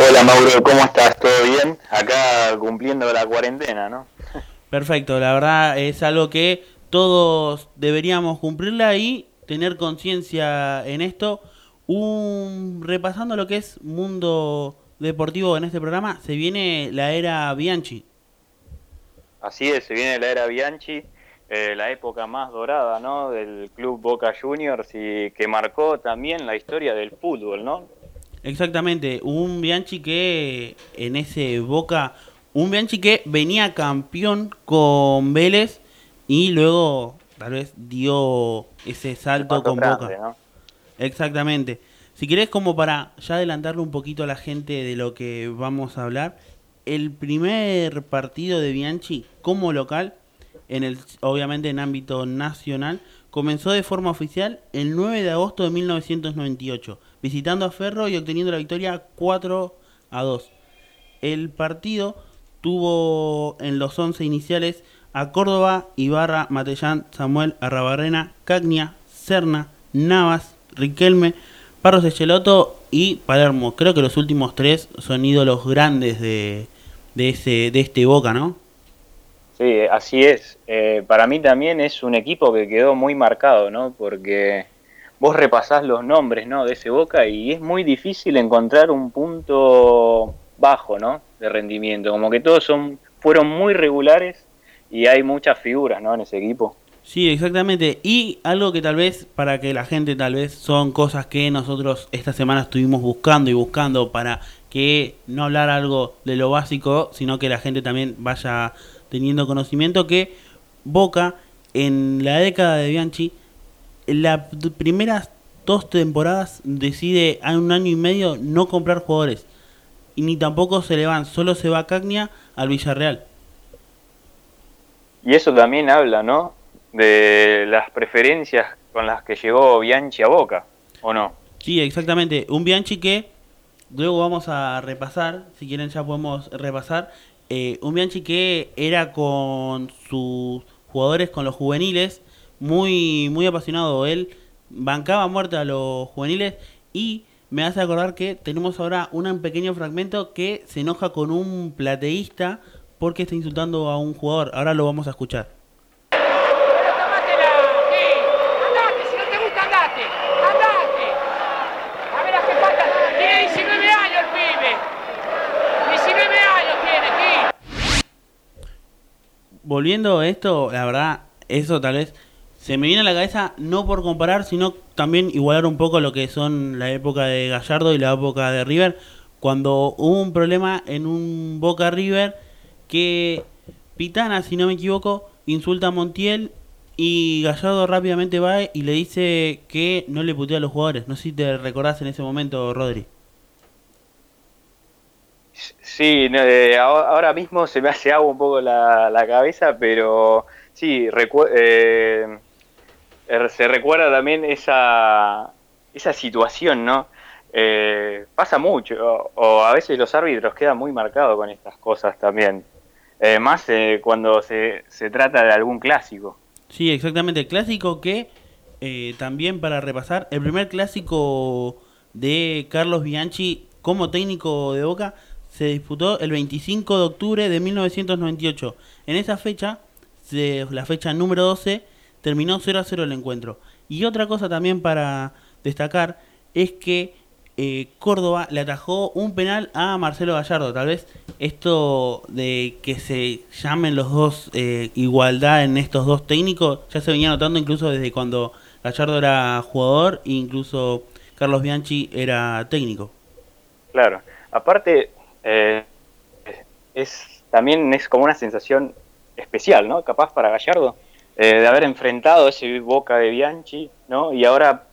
Hola Mauro, ¿cómo estás? ¿Todo bien? Acá cumpliendo la cuarentena, ¿no? Perfecto, la verdad es algo que todos deberíamos cumplirla y tener conciencia en esto. Un, repasando lo que es mundo deportivo en este programa, se viene la era Bianchi. Así es, se viene la era Bianchi, eh, la época más dorada, ¿no? Del club Boca Juniors y que marcó también la historia del fútbol, ¿no? Exactamente, un Bianchi que en ese Boca, un Bianchi que venía campeón con Vélez y luego tal vez dio ese salto con grande, Boca. ¿no? Exactamente. Si querés, como para ya adelantarle un poquito a la gente de lo que vamos a hablar, el primer partido de Bianchi como local, en el, obviamente en ámbito nacional, comenzó de forma oficial el 9 de agosto de 1998, visitando a Ferro y obteniendo la victoria 4 a 2. El partido tuvo en los 11 iniciales a Córdoba, Ibarra, Matellán, Samuel, Arrabarrena, Cagnia, Serna, Navas, Riquelme, Parros Echeloto y Palermo. Creo que los últimos tres son ídolos grandes de, de, ese, de este Boca, ¿no? Sí, así es. Eh, para mí también es un equipo que quedó muy marcado, ¿no? Porque vos repasás los nombres, ¿no? De ese Boca y es muy difícil encontrar un punto bajo, ¿no? De rendimiento. Como que todos son fueron muy regulares y hay muchas figuras, ¿no? En ese equipo. Sí, exactamente. Y algo que tal vez, para que la gente tal vez, son cosas que nosotros esta semana estuvimos buscando y buscando para que no hablar algo de lo básico, sino que la gente también vaya teniendo conocimiento que Boca en la década de Bianchi, las primeras dos temporadas decide a un año y medio no comprar jugadores. y ni tampoco se le van, solo se va Cagnia al Villarreal. Y eso también habla, ¿no? De las preferencias con las que llegó Bianchi a Boca, ¿o no? Sí, exactamente. Un Bianchi que luego vamos a repasar, si quieren ya podemos repasar. Eh, un Bianchi que era con sus jugadores, con los juveniles, muy, muy apasionado. Él bancaba muerte a los juveniles y me hace acordar que tenemos ahora un pequeño fragmento que se enoja con un plateísta porque está insultando a un jugador. Ahora lo vamos a escuchar. Volviendo a esto, la verdad, eso tal vez se me viene a la cabeza no por comparar, sino también igualar un poco lo que son la época de Gallardo y la época de River, cuando hubo un problema en un Boca River que Pitana, si no me equivoco, insulta a Montiel y Gallardo rápidamente va y le dice que no le putea a los jugadores. No sé si te recordás en ese momento, Rodri. Sí, eh, ahora mismo se me hace agua un poco la, cabeza, pero sí, eh, Er, se recuerda también esa, esa situación, ¿no? Eh, pasa mucho, o, a veces los árbitros quedan muy marcados con estas cosas también, eh, más eh, cuando se, se, trata de algún clásico. Sí, exactamente, clásico que también para repasar, el primer clásico de Carlos Bianchi como técnico de Boca se disputó el 25 de octubre de 1998. En esa fecha, la fecha número 12, terminó 0 a 0 el encuentro. Y otra cosa también para destacar es que eh, Córdoba le atajó un penal a Marcelo Gallardo. Tal vez esto de que se llamen los dos eh, igualdad en estos dos técnicos ya se venía notando incluso desde cuando Gallardo era jugador e incluso Carlos Bianchi era técnico. Claro, aparte eh, es también es como una sensación especial, ¿no? Capaz para Gallardo eh, de haber enfrentado ese Boca de Bianchi, ¿no? Y ahora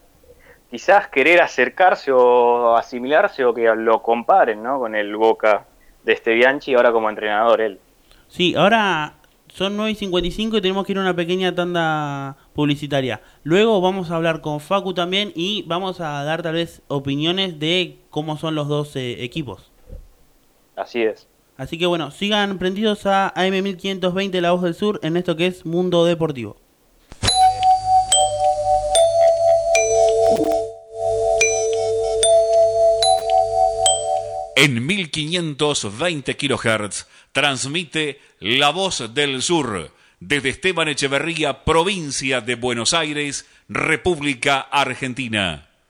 quizás querer acercarse o asimilarse o que lo comparen, ¿no? Con el Boca de este Bianchi ahora como entrenador él. Sí, ahora son 9 y 55 y tenemos que ir a una pequeña tanda publicitaria. Luego vamos a hablar con Facu también y vamos a dar tal vez opiniones de cómo son los dos eh, equipos. Así es. Así que bueno, sigan prendidos a AM1520 La Voz del Sur en esto que es Mundo Deportivo. En 1520 kHz transmite La Voz del Sur desde Esteban Echeverría, provincia de Buenos Aires, República Argentina.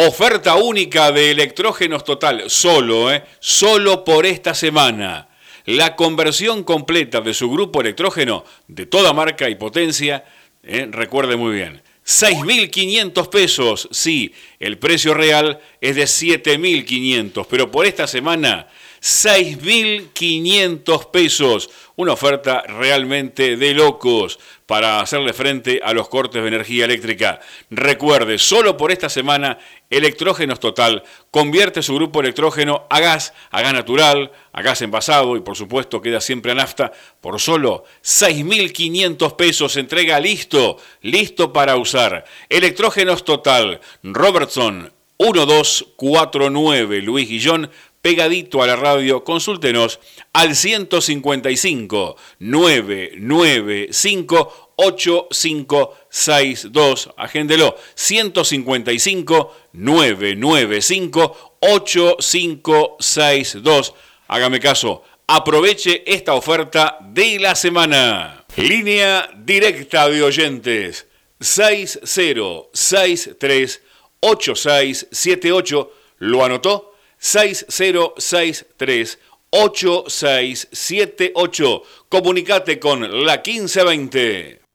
Oferta única de electrógenos total, solo, ¿eh? Solo por esta semana. La conversión completa de su grupo electrógeno de toda marca y potencia, ¿eh? recuerde muy bien, 6.500 pesos, sí, El precio real es de 7.500, pero por esta semana 6.500 pesos. Una oferta realmente de locos para hacerle frente a los cortes de energía eléctrica. Recuerde, solo por esta semana, Electrógenos Total convierte su grupo electrógeno a gas, a gas natural, a gas envasado y por supuesto queda siempre a nafta por solo 6.500 pesos. Entrega listo, listo para usar. Electrógenos Total, Robertson 1249, Luis Guillón pegadito a la radio, consúltenos al 155 995 8562. Agéndelo. 155 995 8562. Hágame caso. Aproveche esta oferta de la semana. Línea directa de oyentes 6063 8678. ¿Lo anotó? 6063 8678. Comunicate con la 1520.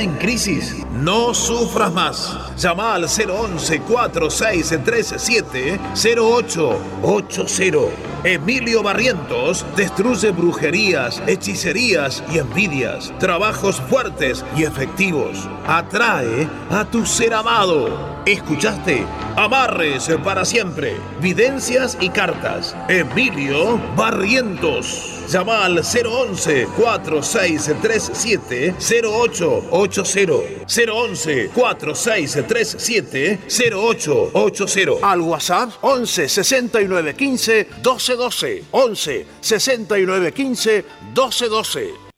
En crisis? No sufras más. Llama al 011-4637-0880. Emilio Barrientos destruye brujerías, hechicerías y envidias. Trabajos fuertes y efectivos. Atrae a tu ser amado. ¿Escuchaste? Amarres para siempre. Videncias y cartas. Emilio Barrientos. Llama al 011-4637-0880. 011-4637-0880. Al WhatsApp 11 69 15 12 12. 11 69 15 12 12.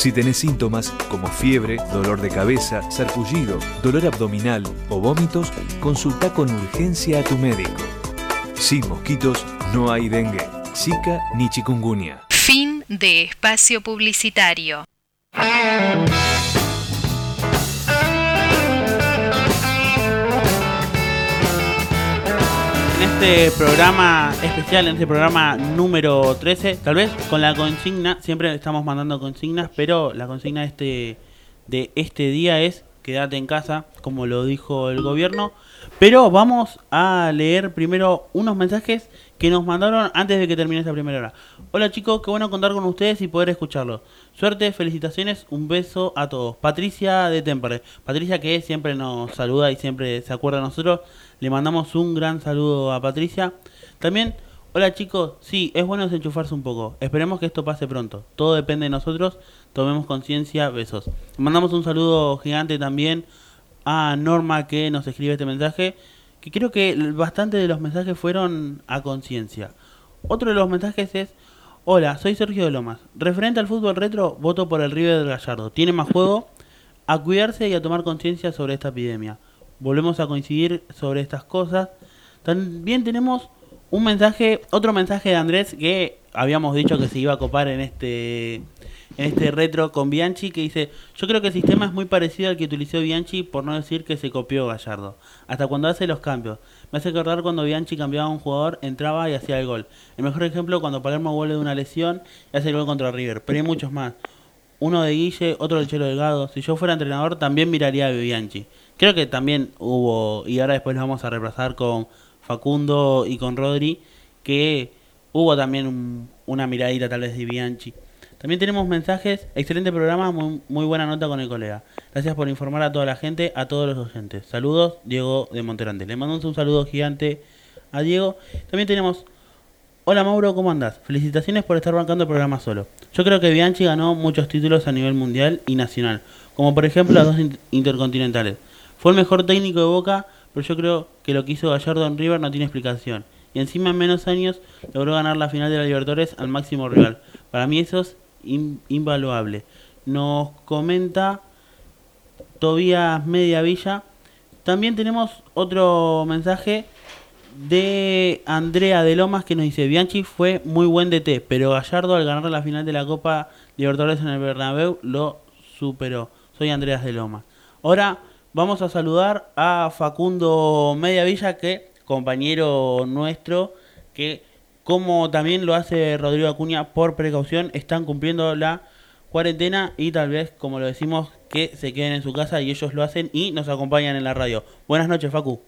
Si tenés síntomas como fiebre, dolor de cabeza, sarpullido, dolor abdominal o vómitos, consulta con urgencia a tu médico. Sin mosquitos no hay dengue, zika ni chikungunya. Fin de espacio publicitario. En este programa especial, en este programa número 13, tal vez con la consigna, siempre estamos mandando consignas, pero la consigna de este, de este día es quédate en casa, como lo dijo el gobierno. Pero vamos a leer primero unos mensajes que nos mandaron antes de que termine esta primera hora. Hola chicos, qué bueno contar con ustedes y poder escucharlos. Suerte, felicitaciones, un beso a todos. Patricia de Tempore. Patricia que siempre nos saluda y siempre se acuerda de nosotros. Le mandamos un gran saludo a Patricia. También, hola chicos, sí, es bueno desenchufarse un poco. Esperemos que esto pase pronto. Todo depende de nosotros. Tomemos conciencia, besos. Mandamos un saludo gigante también a Norma que nos escribe este mensaje. Que creo que bastante de los mensajes fueron a conciencia. Otro de los mensajes es... Hola, soy Sergio de Lomas. Referente al fútbol retro, voto por el River del Gallardo. Tiene más juego. A cuidarse y a tomar conciencia sobre esta epidemia volvemos a coincidir sobre estas cosas. También tenemos un mensaje, otro mensaje de Andrés que habíamos dicho que se iba a copar en este en este retro con Bianchi que dice, yo creo que el sistema es muy parecido al que utilizó Bianchi por no decir que se copió Gallardo, hasta cuando hace los cambios. Me hace acordar cuando Bianchi cambiaba a un jugador, entraba y hacía el gol. El mejor ejemplo cuando Palermo vuelve de una lesión y hace el gol contra River, pero hay muchos más. Uno de Guille, otro del Chelo Delgado. Si yo fuera entrenador también miraría a Bianchi. Creo que también hubo, y ahora después lo vamos a repasar con Facundo y con Rodri, que hubo también un- una miradita tal vez de Bianchi. También tenemos mensajes, excelente programa, muy, muy buena nota con el colega. Gracias por informar a toda la gente, a todos los oyentes. Saludos, Diego de Monterante. Le mandamos un saludo gigante a Diego. También tenemos, hola Mauro, ¿cómo andás? Felicitaciones por estar bancando el programa solo. Yo creo que Bianchi ganó muchos títulos a nivel mundial y nacional, como por ejemplo las dos in- intercontinentales. Fue el mejor técnico de Boca, pero yo creo que lo que hizo Gallardo en River no tiene explicación. Y encima en menos años logró ganar la final de la Libertadores al máximo rival. Para mí eso es in- invaluable. Nos comenta Tobías Media Villa. También tenemos otro mensaje de Andrea de Lomas que nos dice Bianchi fue muy buen DT, pero Gallardo al ganar la final de la Copa Libertadores en el Bernabéu lo superó. Soy Andreas de Lomas. Ahora vamos a saludar a Facundo Mediavilla, que compañero nuestro, que como también lo hace Rodrigo Acuña por precaución, están cumpliendo la cuarentena y tal vez, como lo decimos, que se queden en su casa y ellos lo hacen y nos acompañan en la radio. Buenas noches, Facu.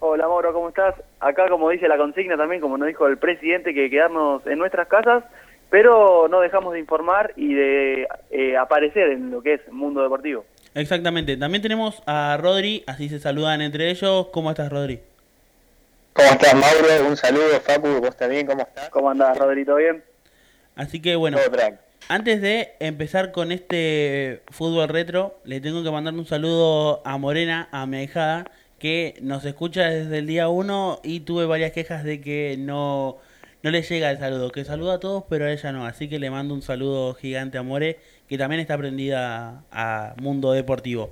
Hola Mauro, ¿cómo estás? Acá como dice la consigna también, como nos dijo el presidente, que quedarnos en nuestras casas, pero no dejamos de informar y de eh, aparecer en lo que es Mundo Deportivo. Exactamente. También tenemos a Rodri, así se saludan entre ellos. ¿Cómo estás, Rodri? ¿Cómo estás, Mauro? Un saludo, Facu, ¿vos también? ¿Cómo estás? ¿Cómo andás, Rodrito? ¿Bien? Así que bueno, Todo antes de empezar con este fútbol retro, le tengo que mandar un saludo a Morena, a mi ahijada, que nos escucha desde el día 1 y tuve varias quejas de que no, no le llega el saludo, que saluda a todos pero a ella no, así que le mando un saludo gigante a More, que también está prendida a Mundo Deportivo.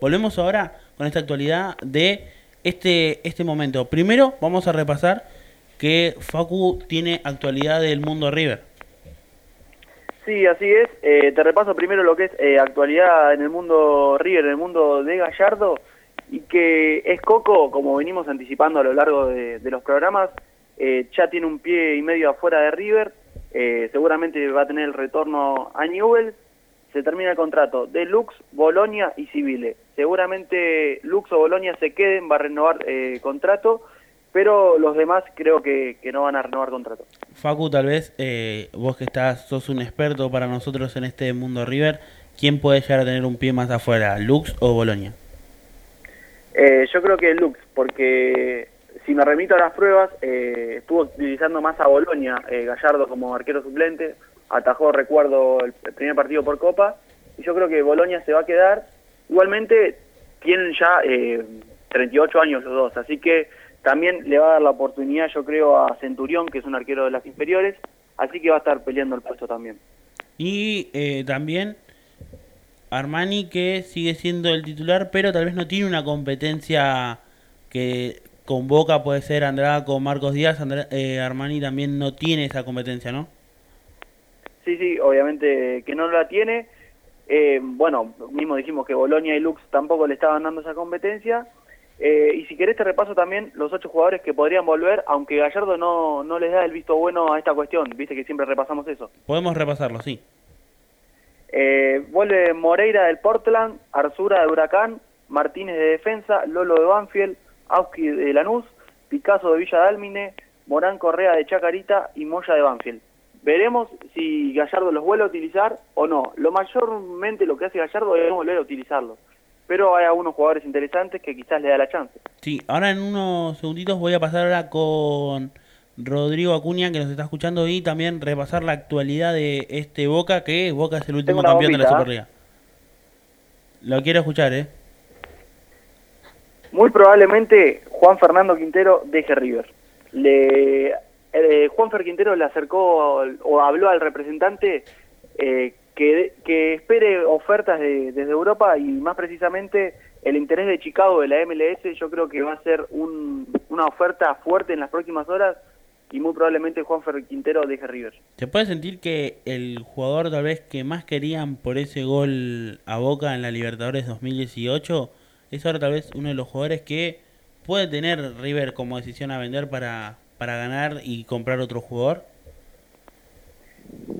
Volvemos ahora con esta actualidad de este, este momento. Primero vamos a repasar que Facu tiene actualidad del mundo River. Sí, así es. Eh, te repaso primero lo que es eh, actualidad en el mundo River, en el mundo de Gallardo, y que es Coco, como venimos anticipando a lo largo de, los programas, eh, ya tiene un pie y medio afuera de River, eh, seguramente va a tener el retorno a Newell, se termina el contrato de Lux, Bolonia y Civile. Seguramente Lux o Bolonia se queden, va a renovar eh, contrato, pero los demás creo que, que no van a renovar contrato. Facu, tal vez eh, vos que estás, sos un experto para nosotros en este mundo River, ¿quién puede llegar a tener un pie más afuera, Lux o Bolonia? Eh, yo creo que Lux, porque si me remito a las pruebas, eh, estuvo utilizando más a Bolonia, eh, Gallardo como arquero suplente, atajó, recuerdo, el, primer partido por Copa, y yo creo que Bolonia se va a quedar. Igualmente, tienen ya eh, 38 años los dos, así que también le va a dar la oportunidad, yo creo, a Centurión, que es un arquero de las inferiores, así que va a estar peleando el puesto también. Y eh, también Armani que sigue siendo el titular, pero tal vez no tiene una competencia que convoca, puede ser Andrada con Marcos Díaz, Andra- eh, Armani también no tiene esa competencia, ¿no? Sí, sí, obviamente que no la tiene. Eh, bueno, mismo dijimos que Bolonia y Lux tampoco le estaban dando esa competencia. Eh, y si querés te repaso también los ocho jugadores que podrían volver, aunque Gallardo no, no les da el visto bueno a esta cuestión, viste que siempre repasamos eso. Podemos repasarlo, sí. Eh, vuelve Moreira del Portland, Arzura de Huracán, Martínez de Defensa, Lolo de Banfield, Auski de Lanús, Picasso de Villa Dálmine, Morán Correa de Chacarita y Moya de Banfield. Veremos si Gallardo los vuelve a utilizar o no. Lo mayormente lo que hace Gallardo es volver a utilizarlos. Pero hay algunos jugadores interesantes que quizás le da la chance. Sí, ahora en unos segunditos voy a pasar ahora con Rodrigo Acuña que nos está escuchando y también repasar la actualidad de este Boca, que Boca es el último campeón de la ¿eh? Superliga. Lo quiero escuchar, ¿eh? Muy probablemente Juan Fernando Quintero deje River. Le, eh, Juan Fer Quintero le acercó o habló al representante eh, que, que espere ofertas de- desde Europa y más precisamente el interés de Chicago de la MLS yo creo que va a ser un, una oferta fuerte en las próximas horas y muy probablemente Juan Fer Quintero deje River. ¿Se puede sentir que el jugador tal vez que más querían por ese gol a Boca en la Libertadores 2018 es ahora tal vez uno de los jugadores que puede tener River como decisión a vender para, para ganar y comprar otro jugador?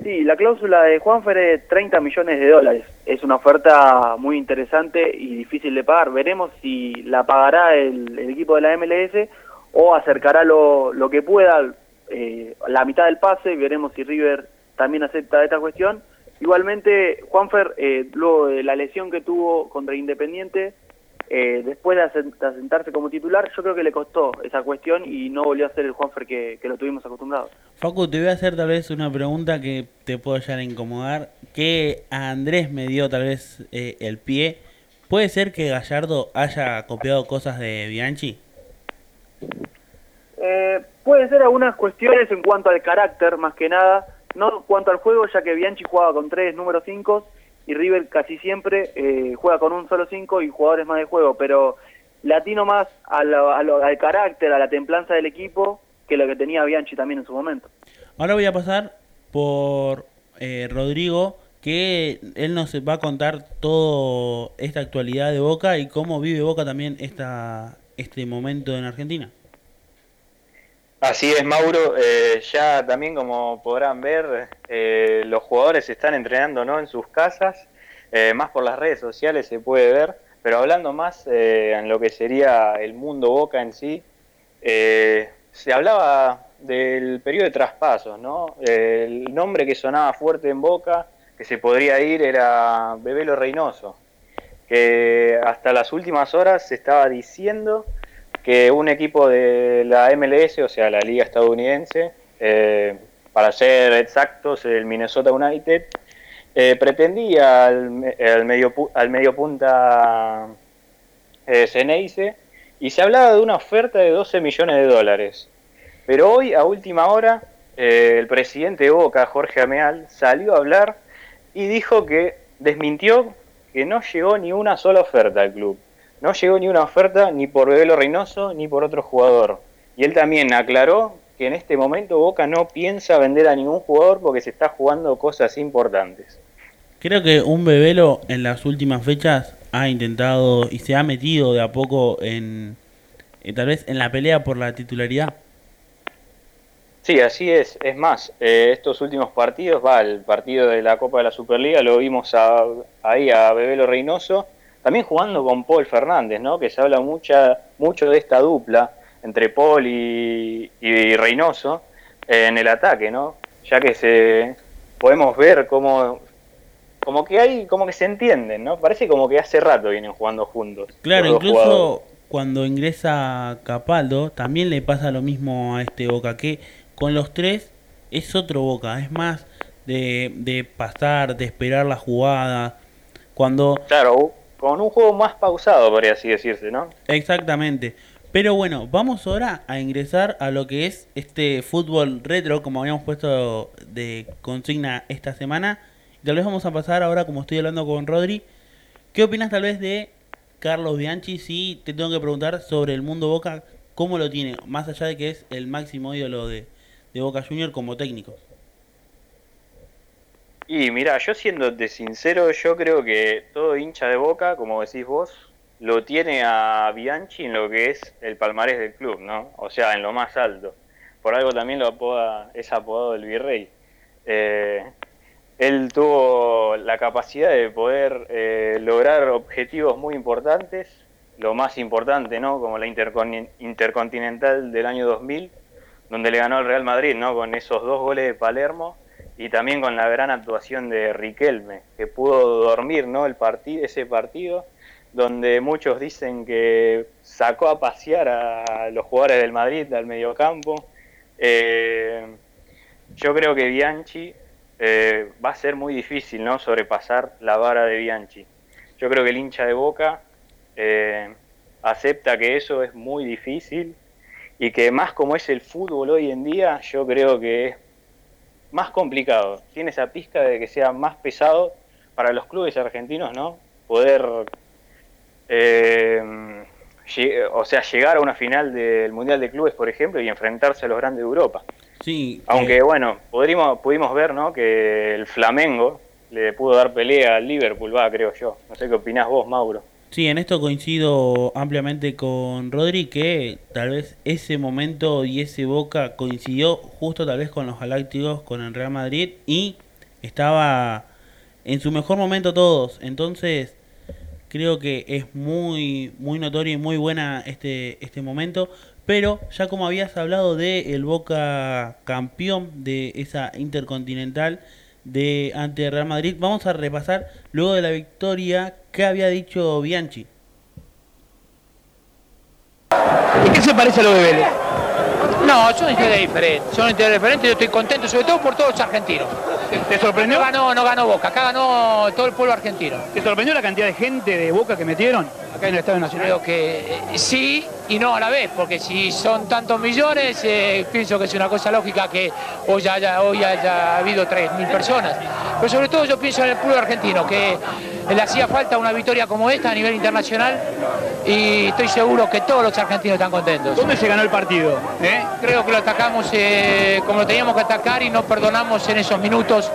Sí, la cláusula de Juanfer es 30 millones de dólares. Es una oferta muy interesante y difícil de pagar. Veremos si la pagará el, el equipo de la MLS o acercará lo, lo que pueda, eh, la mitad del pase. Veremos si River también acepta esta cuestión. Igualmente, Juanfer, eh, luego de la lesión que tuvo contra Independiente, eh, después de asentarse como titular, yo creo que le costó esa cuestión y no volvió a ser el Juanfer que, que lo tuvimos acostumbrado. Facu, te voy a hacer tal vez una pregunta que te puedo llegar a incomodar, que a Andrés me dio tal vez eh, el pie. ¿Puede ser que Gallardo haya copiado cosas de Bianchi? Eh, puede ser algunas cuestiones en cuanto al carácter, más que nada, no en cuanto al juego, ya que Bianchi jugaba con tres número 5 y River casi siempre eh, juega con un solo 5 y jugadores más de juego, pero latino más a lo- a lo- al carácter, a la templanza del equipo que lo que tenía Bianchi también en su momento. Ahora voy a pasar por eh, Rodrigo, que él nos va a contar toda esta actualidad de Boca y cómo vive Boca también esta, este momento en Argentina. Así es, Mauro. Eh, ya también, como podrán ver, eh, los jugadores están entrenando ¿no? en sus casas, eh, más por las redes sociales se puede ver, pero hablando más eh, en lo que sería el mundo Boca en sí, se hablaba del periodo de traspasos, ¿no? el nombre que sonaba fuerte en Boca, que se podría ir, era Bebelo Reynoso, que hasta las últimas horas se estaba diciendo que un equipo de la MLS, o sea, la liga estadounidense, eh, para ser exactos, el Minnesota United, eh, pretendía al, al medio, al medio punta eh, y se hablaba de una oferta de 12 millones de dólares. Pero hoy, a última hora, eh, el presidente de Boca, Jorge Ameal, salió a hablar y dijo que desmintió que no llegó ni una sola oferta al club. No llegó ni una oferta ni por Bebelo Reynoso ni por otro jugador. Y él también aclaró que en este momento Boca no piensa vender a ningún jugador porque se está jugando cosas importantes. Creo que un Bebelo en las últimas fechas ha intentado y se ha metido de a poco en, eh, tal vez en la pelea por la titularidad. Sí, así es. Es más, eh, estos últimos partidos, va, el partido de la Copa de la Superliga, lo vimos a- ahí a Bebelo Reynoso, también jugando con Paul Fernández, ¿no? Que se habla mucha, mucho de esta dupla entre Paul y, y Reynoso en el ataque, ¿no? Ya que se podemos ver cómo como que hay como que se entienden, ¿no? Parece como que hace rato vienen jugando juntos. Claro, incluso jugadores. cuando ingresa Capaldo, también le pasa lo mismo a este Boca, que con los tres es otro Boca, es más de, de pasar, de esperar la jugada. Cuando Claro, con un juego más pausado, podría así decirse, ¿no? Exactamente. Pero bueno, vamos ahora a ingresar a lo que es este fútbol retro, como habíamos puesto de consigna esta semana. Tal vez vamos a pasar ahora, como estoy hablando con Rodri. ¿Qué opinas tal vez de Carlos Bianchi? Si te tengo que preguntar sobre el mundo Boca, ¿cómo lo tiene? Más allá de que es el máximo ídolo de, de Boca Junior como técnico. Y mira, yo siéndote sincero, yo creo que todo hincha de Boca, como decís vos, lo tiene a Bianchi en lo que es el palmarés del club, ¿no? O sea, en lo más alto. Por algo también lo apoda, es apodado el virrey. Eh, él tuvo la capacidad de poder eh, lograr objetivos muy importantes, lo más importante, ¿no? Como la Intercon- Intercontinental del año 2000, donde le ganó al Real Madrid, ¿no? Con esos dos goles de Palermo y también con la gran actuación de Riquelme, que pudo dormir, ¿no? El ese partido, donde muchos dicen que sacó a pasear a los jugadores del Madrid al mediocampo. Eh, yo creo que Bianchi eh, va a ser muy difícil, ¿no? Sobrepasar la vara de Bianchi. Yo creo que el hincha de Boca eh, acepta que eso es muy difícil y que más como es el fútbol hoy en día, yo creo que es más complicado. Tiene esa pizca de que sea más pesado para los clubes argentinos, ¿no? Poder eh, o sea, llegar a una final del Mundial de Clubes, por ejemplo, y enfrentarse a los grandes de Europa. Sí. Aunque eh, bueno, pudimos, pudimos ver ¿no? que el Flamengo le pudo dar pelea al Liverpool, va, creo yo. No sé qué opinás vos, Mauro. Sí, en esto coincido ampliamente con Rodri, que tal vez ese momento y ese Boca coincidió justo tal vez con los Galácticos, con el Real Madrid, y estaba en su mejor momento todos. Entonces, creo que es muy, muy notorio y muy buena este, este momento. Pero ya como habías hablado de el Boca campeón de esa Intercontinental de ante Real Madrid, vamos a repasar luego de la victoria qué había dicho Bianchi. ¿Y qué se parece a lo de Vélez? No, son historias diferentes, son historias diferentes, yo estoy contento sobre todo por todos los argentinos. ¿Te, sorprendió? No ganó, no ganó Boca, acá ganó todo el pueblo argentino. ¿Te sorprendió la cantidad de gente de Boca que metieron acá en el Estadio Nacional? Creo que eh, sí y no a la vez, porque si son tantos millones, eh, pienso que es una cosa lógica que hoy haya, hoy haya habido 3.000 personas. Pero sobre todo yo pienso en el pueblo argentino, que le hacía falta una victoria como esta a nivel internacional y estoy seguro que todos los argentinos están contentos. ¿Dónde se ganó el partido? Creo que lo atacamos eh, como lo teníamos que atacar y no perdonamos en esos minutos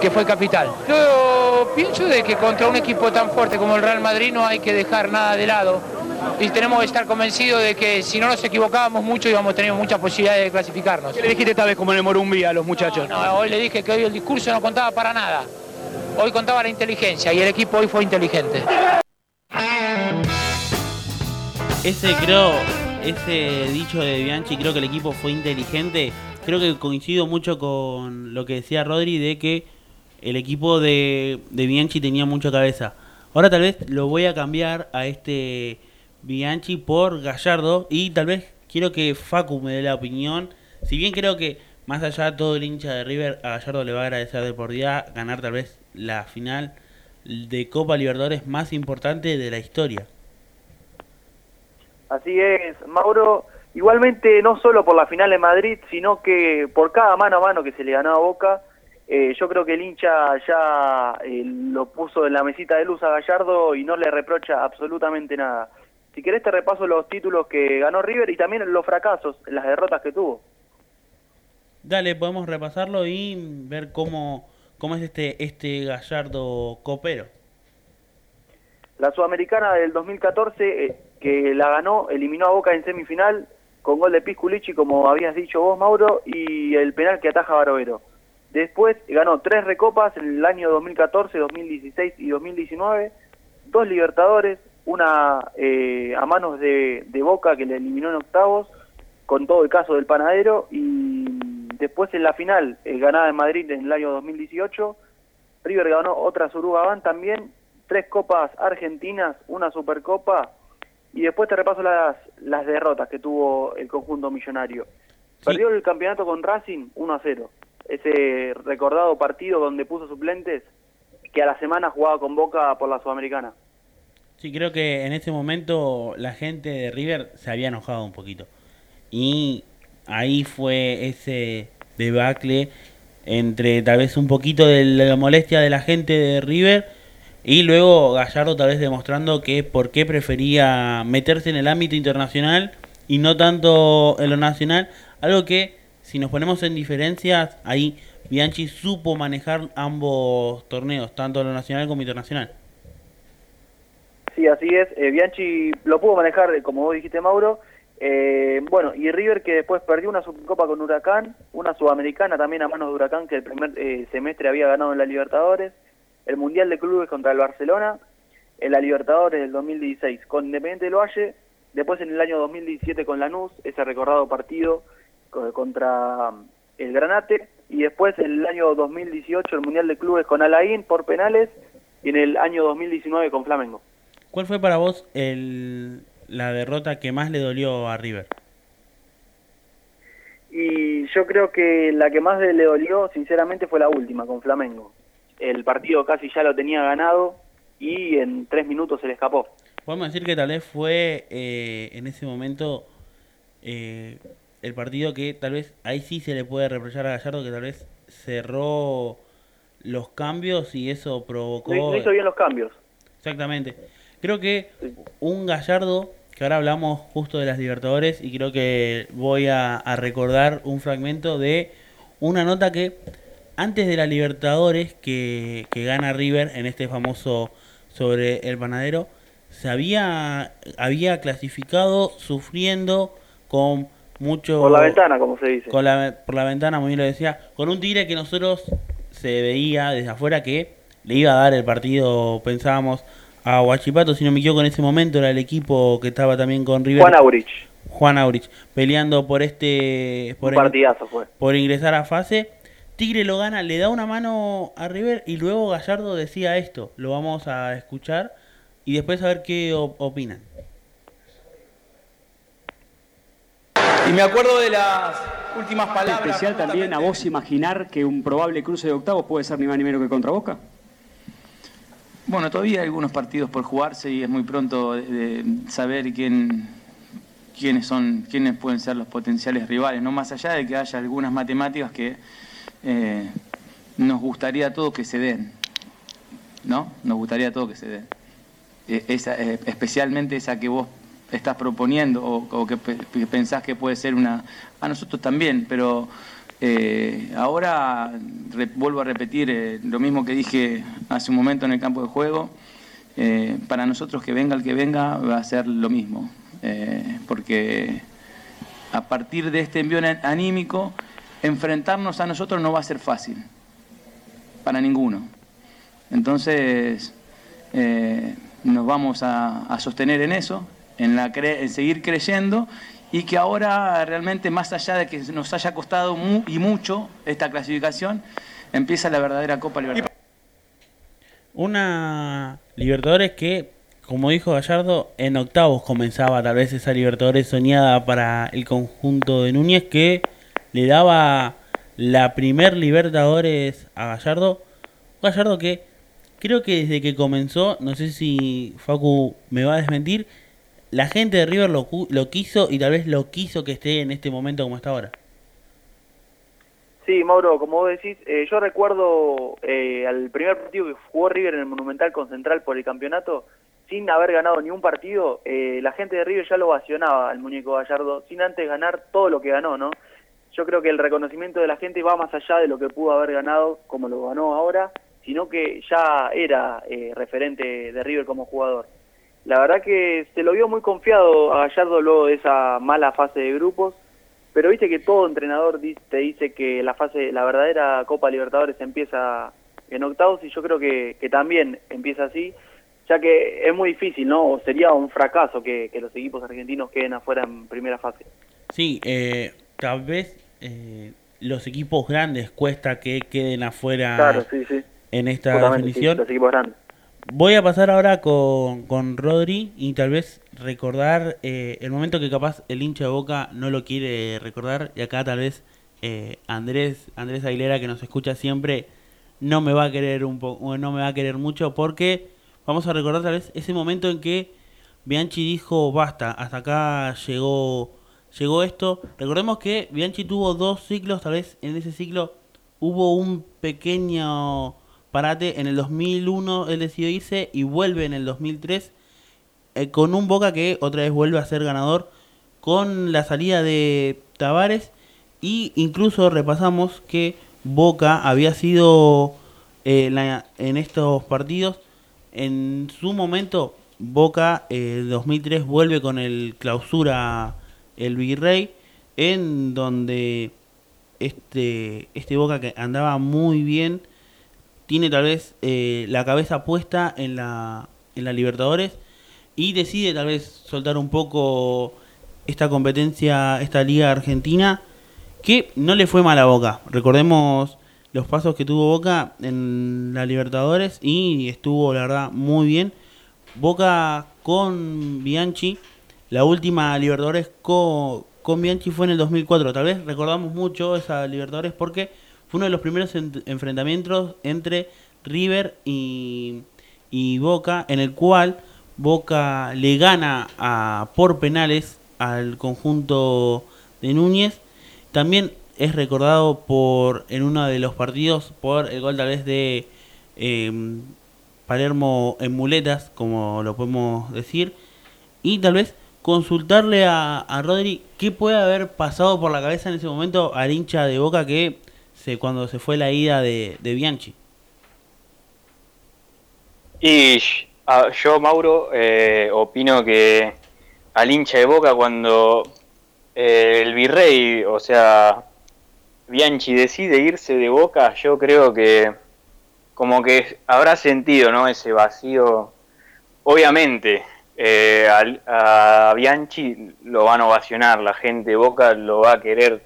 que fue capital. Yo pienso de que contra un equipo tan fuerte como el Real Madrid no hay que dejar nada de lado y tenemos que estar convencidos de que si no nos equivocábamos mucho íbamos a tener muchas posibilidades de clasificarnos. ¿Qué le dijiste esta vez como en el Morumbí a los muchachos? No, hoy le dije que hoy el discurso no contaba para nada. Hoy contaba la inteligencia y el equipo hoy fue inteligente. Ese creo, ese dicho de Bianchi, creo que el equipo fue inteligente. Creo que coincido mucho con lo que decía Rodri de que el equipo de, de Bianchi tenía mucha cabeza. Ahora tal vez lo voy a cambiar a este Bianchi por Gallardo y tal vez quiero que Facu me dé la opinión. Si bien creo que más allá todo el hincha de River, a Gallardo le va a agradecer de por día ganar tal vez la final de Copa Libertadores más importante de la historia. Así es, Mauro. Igualmente, no solo por la final en Madrid, sino que por cada mano a mano que se le ganó a Boca, eh, yo creo que el hincha ya eh, lo puso en la mesita de luz a Gallardo y no le reprocha absolutamente nada. Si querés te repaso los títulos que ganó River y también los fracasos, las derrotas que tuvo. Dale, podemos repasarlo y ver cómo, cómo es este, este Gallardo copero. La Sudamericana del 2014, eh, que la ganó, eliminó a Boca en semifinal con gol de Pisculichi, como habías dicho vos, Mauro, y el penal que ataja Barovero. Después ganó tres recopas en el año 2014, 2016 y 2019, dos Libertadores, una eh, a manos de, de Boca que le eliminó en octavos, con todo el caso del panadero, y después en la final, eh, ganada en Madrid en el año 2018, River ganó otra Surugaban también, tres copas argentinas, una supercopa, y después te repaso las, las derrotas que tuvo el conjunto millonario. Perdió el campeonato con Racing 1 a 0. Ese recordado partido donde puso suplentes que a la semana jugaba con Boca por la Sudamericana. Sí, creo que en ese momento la gente de River se había enojado un poquito. Y ahí fue ese debacle entre tal vez un poquito de la molestia de la gente de River y luego Gallardo tal vez demostrando que por qué prefería meterse en el ámbito internacional y no tanto en lo nacional. Algo que si nos ponemos en diferencias, ahí Bianchi supo manejar ambos torneos, tanto lo nacional como internacional. Sí, así es. Eh, Bianchi lo pudo manejar, eh, como vos dijiste, Mauro. Eh, bueno, y River que después perdió una Supercopa con Huracán, una Sudamericana también a manos de Huracán que el primer eh, semestre había ganado en la Libertadores, el Mundial de Clubes contra el Barcelona, en la Libertadores del 2016 con Independiente del Valle, después en el año 2017 con Lanús, ese recordado partido co- contra el Granate, y después en el año 2018 el Mundial de Clubes con Alain por penales, y en el año 2019 con Flamengo. ¿Cuál fue para vos el, la derrota que más le dolió a River? Y yo creo que la que más le dolió, sinceramente, fue la última, con Flamengo. El partido casi ya lo tenía ganado y en tres minutos se le escapó. Podemos decir que tal vez fue eh, en ese momento eh, el partido que tal vez ahí sí se le puede reprochar a Gallardo que tal vez cerró los cambios y eso provocó... No, hizo bien los cambios. Exactamente. Creo que un Gallardo, que ahora hablamos justo de las Libertadores, y creo que voy a, a recordar un fragmento de una nota que antes de la Libertadores que, que gana River en este famoso sobre el panadero, se había, había clasificado sufriendo con mucho... Por la ventana, como se dice. Con la, por la ventana, muy bien lo decía, con un tigre que nosotros se veía desde afuera que le iba a dar el partido, pensábamos, a Huachipato, si no me equivoco en ese momento era el equipo que estaba también con River. Juan Aurich. Juan Aurich, peleando por este... Por Un partidazo fue. Por ingresar a fase. Tigre lo gana, le da una mano a River y luego Gallardo decía esto. Lo vamos a escuchar y después a ver qué op- opinan. Y me acuerdo de las últimas palabras. especial también a vos imaginar que un probable cruce de octavos puede ser ni más ni menos que contra Boca? Bueno, todavía hay algunos partidos por jugarse y es muy pronto de, de saber quién, quiénes son, quiénes pueden ser los potenciales rivales, no más allá de que haya algunas matemáticas que eh, nos gustaría a todos que se den, ¿no? Nos gustaría a todos que se den. Eh, esa, eh, especialmente esa que vos estás proponiendo o, que, pe- que pensás que puede ser una... A nosotros también, pero eh, ahora vuelvo a repetir eh, lo mismo que dije hace un momento en el campo de juego. Para nosotros que venga el que venga va a ser lo mismo, porque a partir de este envío anímico, enfrentarnos a nosotros no va a ser fácil, para ninguno. Entonces, eh, nos vamos a, a sostener en eso, en, la cre- en seguir creyendo y que ahora realmente, más allá de que nos haya costado mu- y mucho esta clasificación, empieza la verdadera Copa Libertadores. Una Libertadores que, como dijo Gallardo, en octavos comenzaba tal vez esa Libertadores soñada para el conjunto de Núñez que le daba la primer Libertadores a Gallardo. Gallardo que creo que desde que comenzó, no sé si Facu me va a desmentir, la gente de River lo, lo quiso y tal vez lo quiso que esté en este momento como está ahora. Sí, Mauro, como vos decís, eh, yo recuerdo eh, al primer partido que jugó River en el Monumental con Central por el campeonato, sin haber ganado ni un partido, eh, la gente de River ya lo ovacionaba al muñeco Gallardo, sin antes ganar todo lo que ganó, ¿no? Yo creo que el reconocimiento de la gente va más allá de lo que pudo haber ganado, como lo ganó ahora, sino que ya era eh, referente de River como jugador. La verdad que se lo vio muy confiado a Gallardo luego de esa mala fase de grupos, pero viste que todo entrenador te dice que la fase, la verdadera Copa Libertadores empieza en octavos y yo creo que, también empieza así, ya que es muy difícil, ¿no? O sería un fracaso que, que los equipos argentinos queden afuera en primera fase. Sí, eh, tal vez eh, los equipos grandes cuesta que queden afuera Claro, sí, sí. en esta Justamente, sí, definición. los equipos grandes. Voy a pasar ahora con, con Rodri y tal vez recordar eh, el momento que capaz el hincha de Boca no lo quiere recordar y acá tal vez eh, Andrés Andrés Aguilera que nos escucha siempre no me va a querer un poco no me va a querer mucho porque vamos a recordar tal vez ese momento en que Bianchi dijo basta hasta acá llegó llegó esto. Recordemos que Bianchi tuvo dos ciclos tal vez en ese ciclo hubo un pequeño parate. En el 2001 él decidió irse y vuelve en el 2003 eh, con un Boca que otra vez vuelve a ser ganador con la salida de Tavares. Y incluso repasamos que Boca había sido eh, en estos partidos en su momento Boca eh, 2003 vuelve con el clausura el Virrey en donde este este Boca que andaba muy bien tiene tal vez eh, la cabeza puesta en la, en la Libertadores y decide tal vez soltar un poco esta competencia, esta liga argentina, que no le fue mal a Boca. Recordemos los pasos que tuvo Boca en la Libertadores y estuvo, la verdad, muy bien. Boca con Bianchi, la última Libertadores con, con Bianchi fue en el 2004. Tal vez recordamos mucho esa Libertadores porque fue uno de los primeros en- enfrentamientos entre River y, y Boca, en el cual Boca le gana a, por penales al conjunto de Núñez. También es recordado por en uno de los partidos por el gol tal vez de eh, Palermo en muletas, como lo podemos decir, y tal vez consultarle a, a Rodri qué puede haber pasado por la cabeza en ese momento al hincha de Boca que se, cuando se fue la ida de, de Bianchi. Y yo, Mauro, eh, opino que al hincha de Boca cuando eh, el virrey, o sea, Bianchi decide irse de Boca, yo creo que como que habrá sentido, ¿no? Ese vacío. Obviamente, eh, al- a, Bianchi lo van a ovacionar, la gente de Boca lo va a querer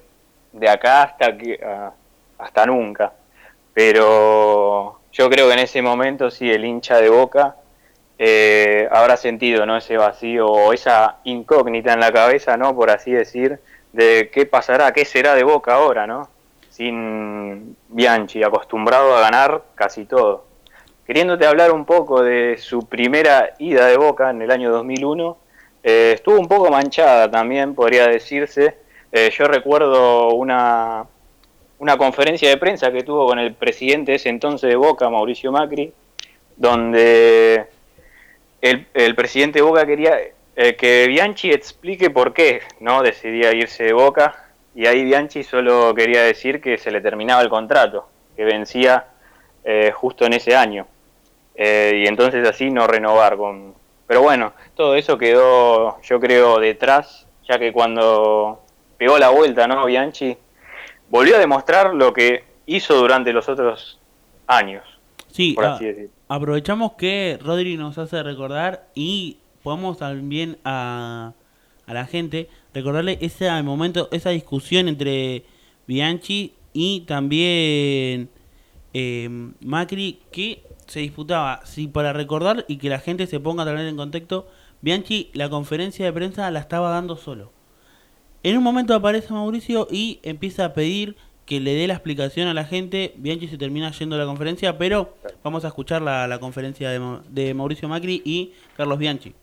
de acá hasta que a- hasta nunca. Pero yo creo que en ese momento sí el hincha de Boca eh, habrá sentido, ¿no? Ese vacío o esa incógnita en la cabeza, ¿no? Por así decir, de qué pasará, qué será de Boca ahora, ¿no? Sin Bianchi, acostumbrado a ganar casi todo. Queriéndote hablar un poco de su primera ida de Boca en el año 2001, eh, estuvo un poco manchada también, podría decirse. Eh, yo recuerdo una, una conferencia de prensa que tuvo con el presidente de ese entonces de Boca, Mauricio Macri, donde el, el presidente de Boca quería eh, que Bianchi explique por qué no decidía irse de Boca y ahí Bianchi solo quería decir que se le terminaba el contrato, que vencía eh, justo en ese año. Eh, y entonces así no renovar con... Pero bueno, todo eso quedó yo creo detrás, ya que cuando pegó la vuelta, ¿no? Bianchi volvió a demostrar lo que hizo durante los otros años. Sí, por a- así decir. aprovechamos que Rodri nos hace recordar y podemos también a, a la gente recordarle ese momento, esa discusión entre Bianchi y también eh, Macri que se disputaba, sí, para recordar y que la gente se ponga también en contexto, Bianchi la conferencia de prensa la estaba dando solo. En un momento aparece Mauricio y empieza a pedir que le dé la explicación a la gente. Bianchi se termina yendo a la conferencia, pero vamos a escuchar la, conferencia de, de Mauricio Macri y Carlos Bianchi.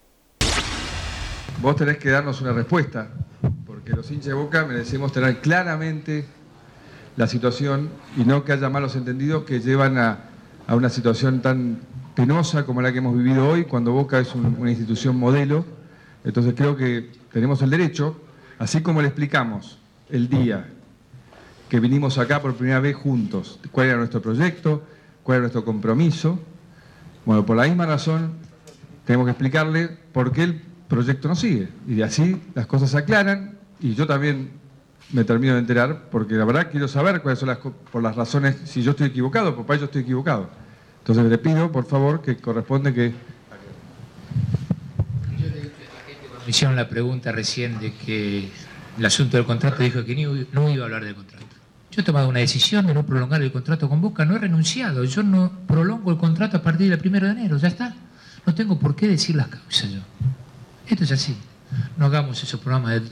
Vos tenés que darnos una respuesta, porque los hinchas de Boca merecemos tener claramente la situación y no que haya malos entendidos que llevan a, a una situación tan penosa como la que hemos vivido hoy, cuando Boca es un- una institución modelo. Entonces creo que tenemos el derecho, así como le explicamos el día que vinimos acá por primera vez juntos, cuál era nuestro proyecto, cuál era nuestro compromiso. Bueno, por la misma razón tenemos que explicarle por qué el proyecto no sigue. Y de así las cosas se aclaran y yo también me termino de enterar porque la verdad quiero saber cuáles son las, por las razones, si yo estoy equivocado, por yo estoy equivocado. Entonces le pido, por favor, que corresponde que Me hicieron la pregunta recién de que el asunto del contrato dijo que no iba a hablar del contrato. Yo he tomado una decisión de no prolongar el contrato con Boca, no he renunciado. Yo no prolongo el contrato a partir del primero de enero, ya está. No tengo por qué decir las causas yo. Esto es así. No hagamos esos programas de-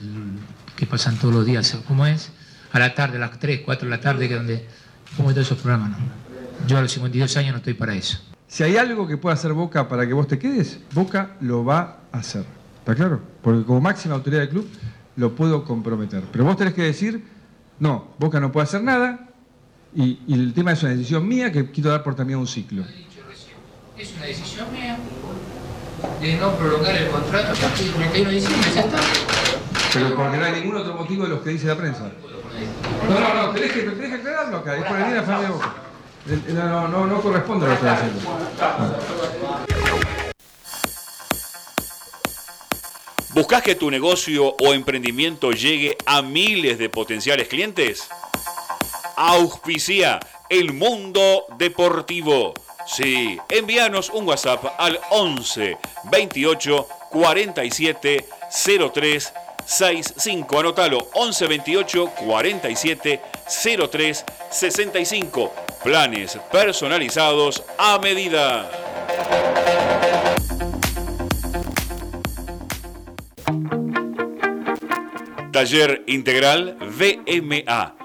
que pasan todos los días, ¿cómo es? A la tarde, a las 3, 4 de la tarde, que donde... ¿Cómo es todos esos programas? No. Yo a los 52 años no estoy para eso. si hay algo que pueda hacer Boca para que vos te quedes, Boca lo va a hacer. ¿Está claro? Porque como máxima autoridad del club lo puedo comprometer. Pero vos tenés que decir, no, Boca no puede hacer nada y, y el tema es una decisión mía que quiero dar por terminado un ciclo. Es una decisión mía de no prolongar el contrato a partir del 31 de diciembre, ya está. Pero porque no hay ningún otro motivo de los que dice la prensa. No, no, no, tenés que, tenés que aclararlo acá, es por el de No, no, no, no corresponde a lo que haciendo. ¿Buscas que tu negocio o emprendimiento llegue a miles de potenciales clientes? Auspicia el mundo deportivo. Sí, envíanos un WhatsApp al 11 28 47 03 65. Anótalo 11 28 47 03 65. Planes personalizados a medida. Taller Integral VMA.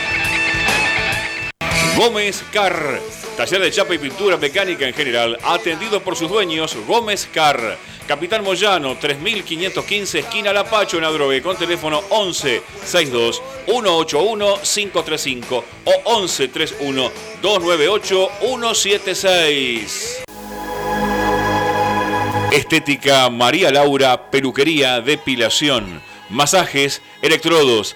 Gómez Car. Taller de chapa y pintura mecánica en general, atendido por sus dueños, Gómez Car. Capitán Moyano, 3515, esquina Lapacho en Adrogué, con teléfono 11 62 181 535 o 11 31 298 176. Estética María Laura, peluquería, depilación, masajes, electrodos,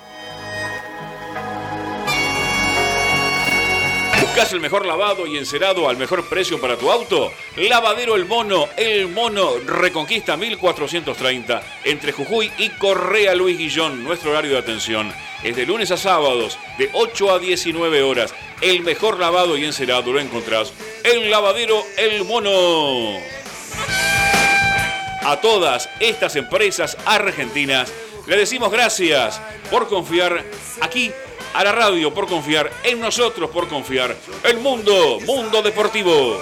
¿Buscas el mejor lavado y encerado al mejor precio para tu auto? Lavadero El Mono, El Mono Reconquista 1430, entre Jujuy y Correa Luis Guillón. Nuestro horario de atención es de lunes a sábados, de 8 a 19 horas. El mejor lavado y encerado lo encontrás en Lavadero El Mono. A todas estas empresas argentinas le decimos gracias por confiar aquí a la radio por confiar, en nosotros por confiar. El mundo, mundo deportivo.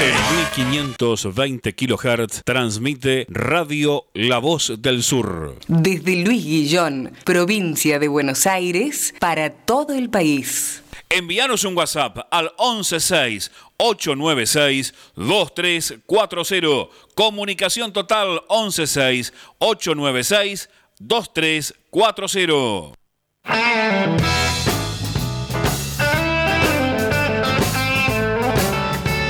En 1520 kHz transmite Radio La Voz del Sur. Desde Luis Guillón, provincia de Buenos Aires, para todo el país. Envíanos un WhatsApp al 116 896 2340. Comunicación total 116 896 2340.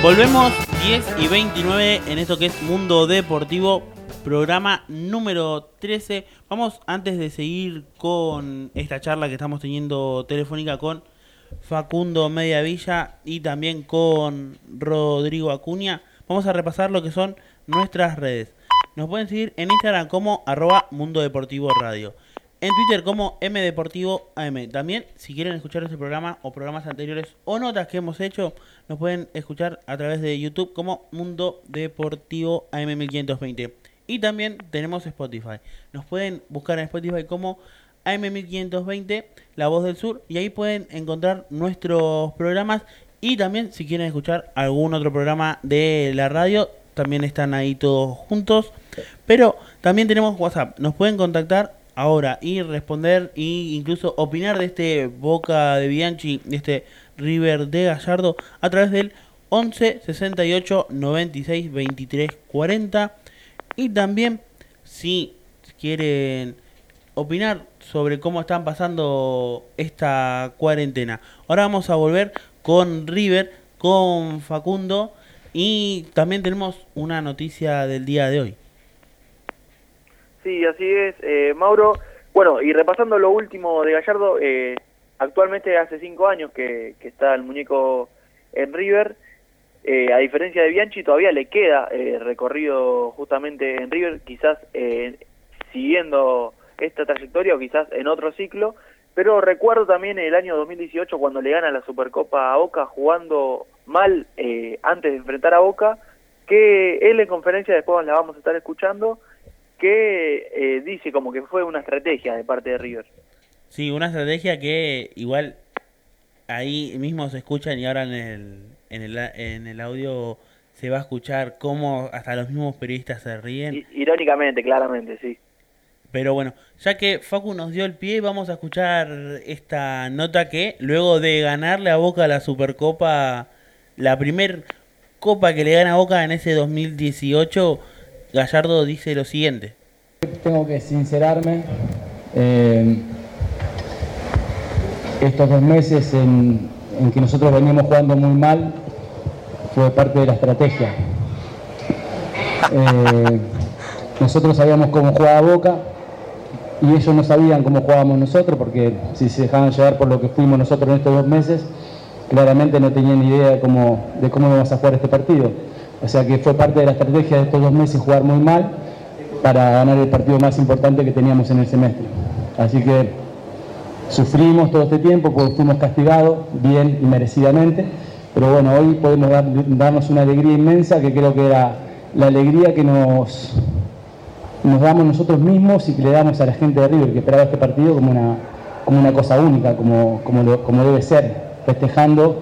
Volvemos 10 y 29 en esto que es Mundo Deportivo, programa número 13. Vamos antes de seguir con esta charla que estamos teniendo telefónica con Facundo Mediavilla y también con Rodrigo Acuña, vamos a repasar lo que son nuestras redes. Nos pueden seguir en Instagram como arroba Mundo Deportivo Radio. En Twitter como M Deportivo AM. También, si quieren escuchar este programa o programas anteriores o notas que hemos hecho, nos pueden escuchar a través de YouTube como Mundo Deportivo AM 1520. Y también tenemos Spotify. Nos pueden buscar en Spotify como AM 1520, La Voz del Sur, y ahí pueden encontrar nuestros programas. Y también, si quieren escuchar algún otro programa de la radio, también están ahí todos juntos. Pero también tenemos WhatsApp. Nos pueden contactar ahora y responder e incluso opinar de este Boca de Bianchi, de este River de Gallardo a través del 11 68 96 23 40 y también si quieren opinar sobre cómo están pasando esta cuarentena. Ahora vamos a volver con River, con Facundo y también tenemos una noticia del día de hoy. Sí, así es, eh, Mauro. Bueno, y repasando lo último de Gallardo, eh, actualmente hace cinco años que, está el muñeco en River. Eh, a diferencia de Bianchi, todavía le queda eh, recorrido justamente en River, quizás eh, siguiendo esta trayectoria o quizás en otro ciclo. Pero recuerdo también el año 2018 cuando le gana la Supercopa a Boca jugando mal eh, antes de enfrentar a Boca, que él en conferencia después la vamos a estar escuchando, que eh, dice como que fue una estrategia de parte de River. Sí, una estrategia que igual ahí mismo se escuchan y ahora en el, en el, en el audio se va a escuchar cómo hasta los mismos periodistas se ríen. I irónicamente, claramente, sí. Pero bueno, ya que Facu nos dio el pie, vamos a escuchar esta nota que luego de ganarle a Boca la Supercopa, la primer copa que le gana a Boca en ese 2018, Gallardo dice lo siguiente. Tengo que sincerarme. Eh, estos dos meses en, que nosotros veníamos jugando muy mal, fue parte de la estrategia. Eh, nosotros sabíamos cómo jugaba Boca y ellos no sabían cómo jugábamos nosotros porque si se dejaban llevar por lo que fuimos nosotros en estos dos meses, claramente no tenían idea de cómo, de a jugar este partido. O sea que fue parte de la estrategia de estos dos meses jugar muy mal para ganar el partido más importante que teníamos en el semestre. Así que sufrimos todo este tiempo fuimos castigados bien y merecidamente, pero bueno, hoy podemos dar- darnos una alegría inmensa que creo que era la alegría que nos, nos damos nosotros mismos y que le damos a la gente de River que esperaba este partido como una, como una cosa única, como, como, lo- como debe ser, festejando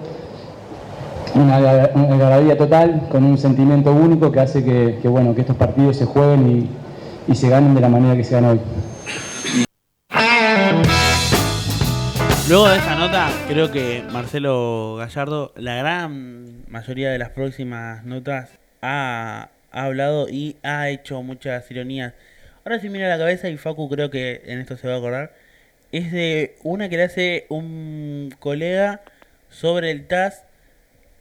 una, una total, con un sentimiento único que hace que, bueno, que estos partidos se jueguen y, y se ganen de la manera que se ganan hoy. Luego de esa nota, creo que Marcelo Gallardo, la gran mayoría de las próximas notas, ha, ha hablado y ha hecho muchas ironías. Ahora si mira la cabeza y Facu creo que en esto se va a acordar, es de una que le hace un colega sobre el TAS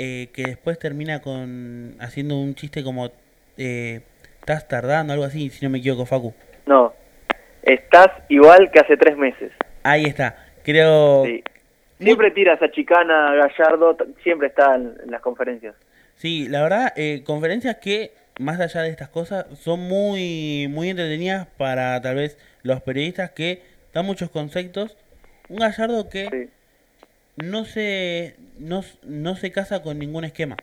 eh, que después termina con haciendo un chiste como eh, estás tardando, algo así, si no me equivoco, Facu. No, estás igual que hace tres meses. Ahí está, creo... Sí. Siempre tira esa chicana Gallardo, siempre está en, en las conferencias. Sí, la verdad, eh, conferencias que, más allá de estas cosas, son muy, muy entretenidas para tal vez los periodistas que dan muchos conceptos. Un Gallardo que no, se, no, no se casa con ningún esquema.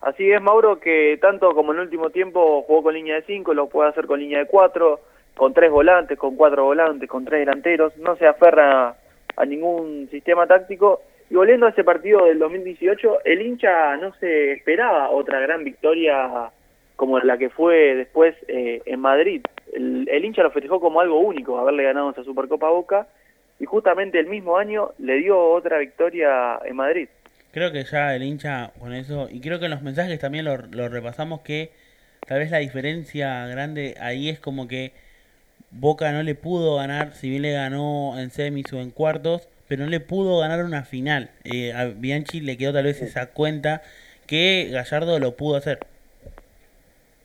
Así es, Mauro, que tanto como en el último tiempo jugó con línea de 5, lo puede hacer con línea de 4, con tres volantes, con cuatro volantes, con tres delanteros, no se aferra a ningún sistema táctico. Y volviendo a ese partido del 2018, el hincha no se esperaba otra gran victoria como la que fue después eh, en Madrid. El, el hincha lo festejó como algo único, haberle ganado esa Supercopa Boca, y justamente el mismo año le dio otra victoria en Madrid. Creo que ya el hincha con eso, y creo que en los mensajes también lo, lo repasamos que tal vez la diferencia grande ahí es como que Boca no le pudo ganar, si bien le ganó en semis o en cuartos, pero no le pudo ganar una final. Eh, a Bianchi le quedó tal vez esa cuenta que Gallardo lo pudo hacer.